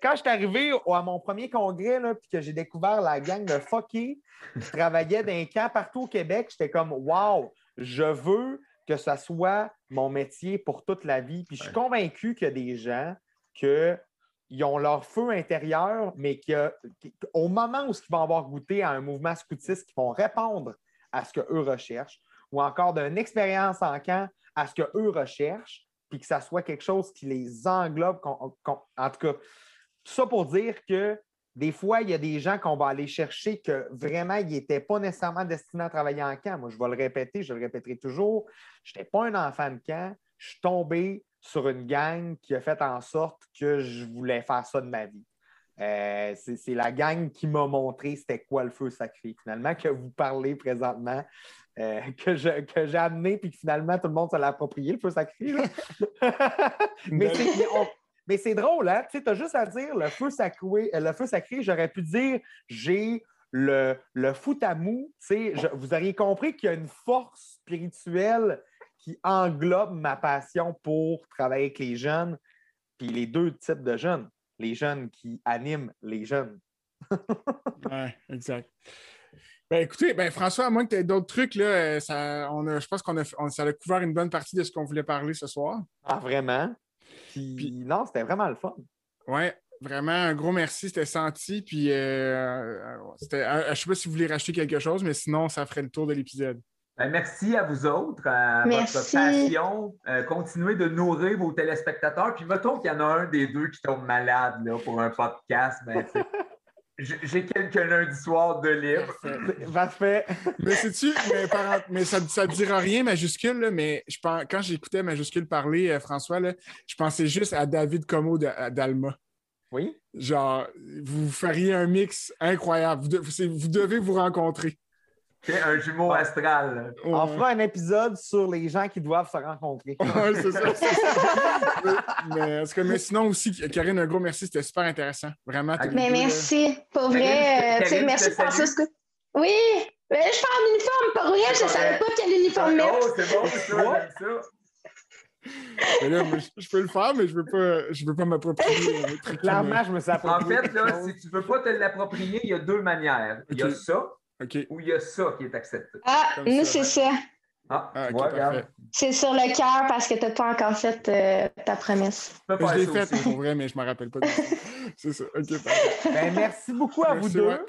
Quand, je suis arrivé à mon premier congrès, puis que j'ai découvert la gang de fucky, je travaillais dans un camp partout au Québec, j'étais comme, wow, je veux que ce soit mon métier pour toute la vie. Puis je suis convaincu qu'il y a des gens qui ont leur feu intérieur, mais qu'au moment où ils vont avoir goûté à un mouvement scoutiste, qui vont répondre à ce qu'eux recherchent, ou encore d'une expérience en camp à ce qu'eux recherchent, puis que ça soit quelque chose qui les englobe. en tout cas, tout ça pour dire que des fois, il y a des gens qu'on va aller chercher que vraiment, ils n'étaient pas nécessairement destinés à travailler en camp. Moi, je vais le répéter, je le répéterai toujours. Je n'étais pas un enfant de camp. Je suis tombé sur une gang qui a fait en sorte que je voulais faire ça de ma vie. Euh, c'est la gang qui m'a montré c'était quoi le feu sacré, finalement, que vous parlez présentement, euh, que j'ai amené, puis que finalement tout le monde s'est approprié, le feu sacré. Mais mais c'est drôle, hein? Tu as juste à dire le feu sacré, euh, le feu sacré, j'aurais pu dire j'ai le, le foot à mou. vous auriez compris qu'il y a une force spirituelle qui englobe ma passion pour travailler avec les jeunes, puis les deux types de jeunes. Les jeunes qui animent les jeunes. oui, exact. Ben, écoutez, ben, François, à moins que tu aies d'autres trucs, là, euh, ça, on a, je pense qu'on a, ça a couvert une bonne partie de ce qu'on voulait parler ce soir. Ah, vraiment? Puis, non, c'était vraiment le fun. Oui, vraiment, un gros merci, c'était senti. Puis, euh, c'était, euh, je ne sais pas si vous voulez racheter quelque chose, mais sinon, ça ferait le tour de l'épisode. Ben, merci à vous autres, à votre passion. Euh, continuez de nourrir vos téléspectateurs. Puis, mettons qu'il y en a un des deux qui tombe malade là, pour un podcast. Ben, J'ai quelques lundis soirs de libre. Parfait. mais sais-tu, mais, mais, ça ne dira rien, majuscule, mais je pense, quand j'écoutais majuscule parler, euh, François, là, je pensais juste à David Como d'Alma. Oui. Genre, vous feriez un mix incroyable. vous devez vous rencontrer un jumeau astral. On fera un épisode sur les gens qui doivent se rencontrer. oui, c'est ça. mais, mais, sinon aussi, Karine, un gros merci. C'était super intéressant. Vraiment. Mais merci. Pour vrai. Euh, merci Francisco. Oui. Mais je fais en uniforme. Pour vrai, je ne savais pas quel uniforme mettre. Oh, c'est bon, c'est ça. Mais là, je, peux le faire, mais je ne veux pas, je veux pas m'approprier. Clairement, je me suis approprié. En fait, là, si tu ne veux pas te l'approprier, il y a deux manières. Il y a ça, où il y a ça qui est accepté. Ah, nous, c'est ça. Ah, ah C'est sur le cœur parce que tu n'as pas encore fait euh, ta promesse. Je, l'ai fait pour vrai, mais je ne me rappelle pas. c'est ça. OK, ben, merci beaucoup à vous deux.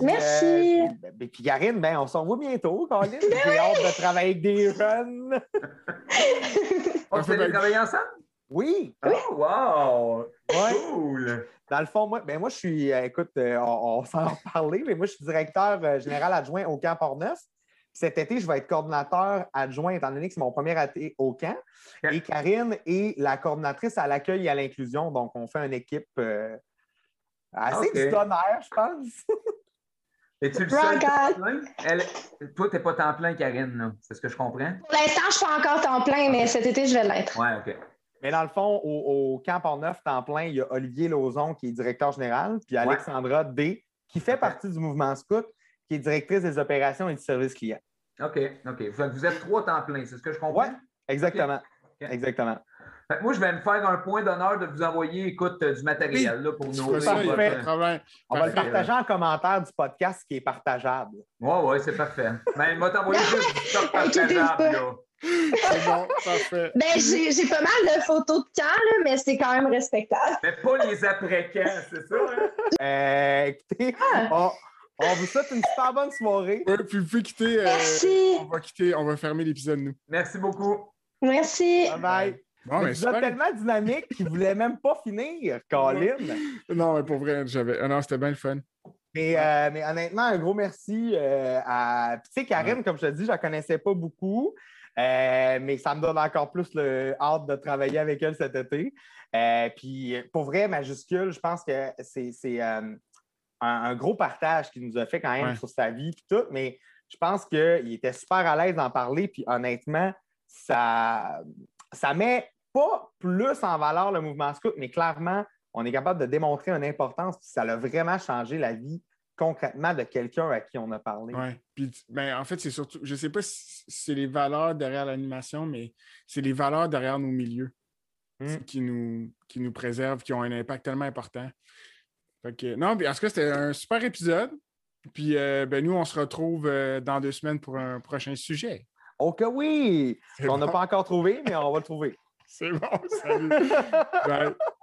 merci. Euh, ben, puis, Karine, ben, on s'en voit bientôt, Caroline. Ben J'ai hâte de travailler avec des jeunes. on va travailler ensemble? Oui. Oh, wow! Ouais. Cool! Dans le fond, moi, ben moi je suis, euh, écoute, euh, on, on s'en a parlé, mais moi, je suis directeur euh, général adjoint au camp Port-Neuf. Cet été, je vais être coordonnateur adjoint, étant donné que c'est mon premier été au camp. Et Karine est la coordonnatrice à l'accueil et à l'inclusion. Donc, on fait une équipe euh, assez Ok. du tonnerre, je pense. Es-tu le Rock seul temps plein? Elle, toi, t'es pas temps plein, Karine, là. C'est ce que je comprends? Pour l'instant, je suis pas encore temps plein, mais cet été, je vais l'être. Ouais, OK. Mais dans le fond, au, au camp Port-Neuf, temps plein, il y a Olivier Lauzon qui est directeur général, puis Alexandra D, qui fait partie du mouvement Scout, qui est directrice des opérations et du service client. OK, OK. Vous êtes trois temps plein, c'est ce que je comprends? Ouais. Exactement. Exactement. Fait moi, je vais me faire un point d'honneur de vous envoyer, écoute, euh, du matériel là, pour feras ça, Parfait. On va le partager en commentaire du podcast qui est partageable. Ouais, ouais, c'est parfait. Mais il va t'envoyer juste du stock partageable, là. C'est bon, parfait. Ben, j'ai j'ai pas mal de photos de camp, là, mais c'est quand même respectable. Mais pas les après-camps, c'est ça? Hein? Euh, écoutez, on, on vous souhaite une super bonne soirée. Ouais, puis vous pouvez quitter. euh, Merci. on va quitter, on va fermer l'épisode, nous. Merci beaucoup. Merci. Bye bye. Bon, mais super. tellement dynamique qu'il ne voulait même pas finir, Colin. Non, mais pour vrai, j'avais. ah non, c'était bien le fun. Mais, euh, mais honnêtement, un gros merci euh, à. Puis, Tu sais, Karine, comme je te dis, je ne la connaissais pas beaucoup, euh, mais ça me donne encore plus le hâte de travailler avec elle cet été. Euh, puis pour vrai, majuscule, je pense que c'est euh, un, un gros partage qu'il nous a fait quand même Ouais. sur sa vie et tout, mais je pense qu'il était super à l'aise d'en parler, puis honnêtement, ça, ça met pas plus en valeur le mouvement scout, mais clairement, on est capable de démontrer une importance, puis ça a vraiment changé la vie concrètement de quelqu'un à qui on a parlé. Ouais. Puis, ben, en fait, c'est surtout. Je sais pas si c'est les valeurs derrière l'animation, mais c'est les valeurs derrière nos milieux Mm. qui, nous, qui nous préservent, qui ont un impact tellement important. Fait que, non, puis en tout cas, c'était un super épisode. Puis, euh, ben, nous, on se retrouve euh, dans deux semaines pour un prochain sujet. Ok, oui! C'est On n'a bon. pas encore trouvé, mais on va le trouver. C'est bon, salut. Bye.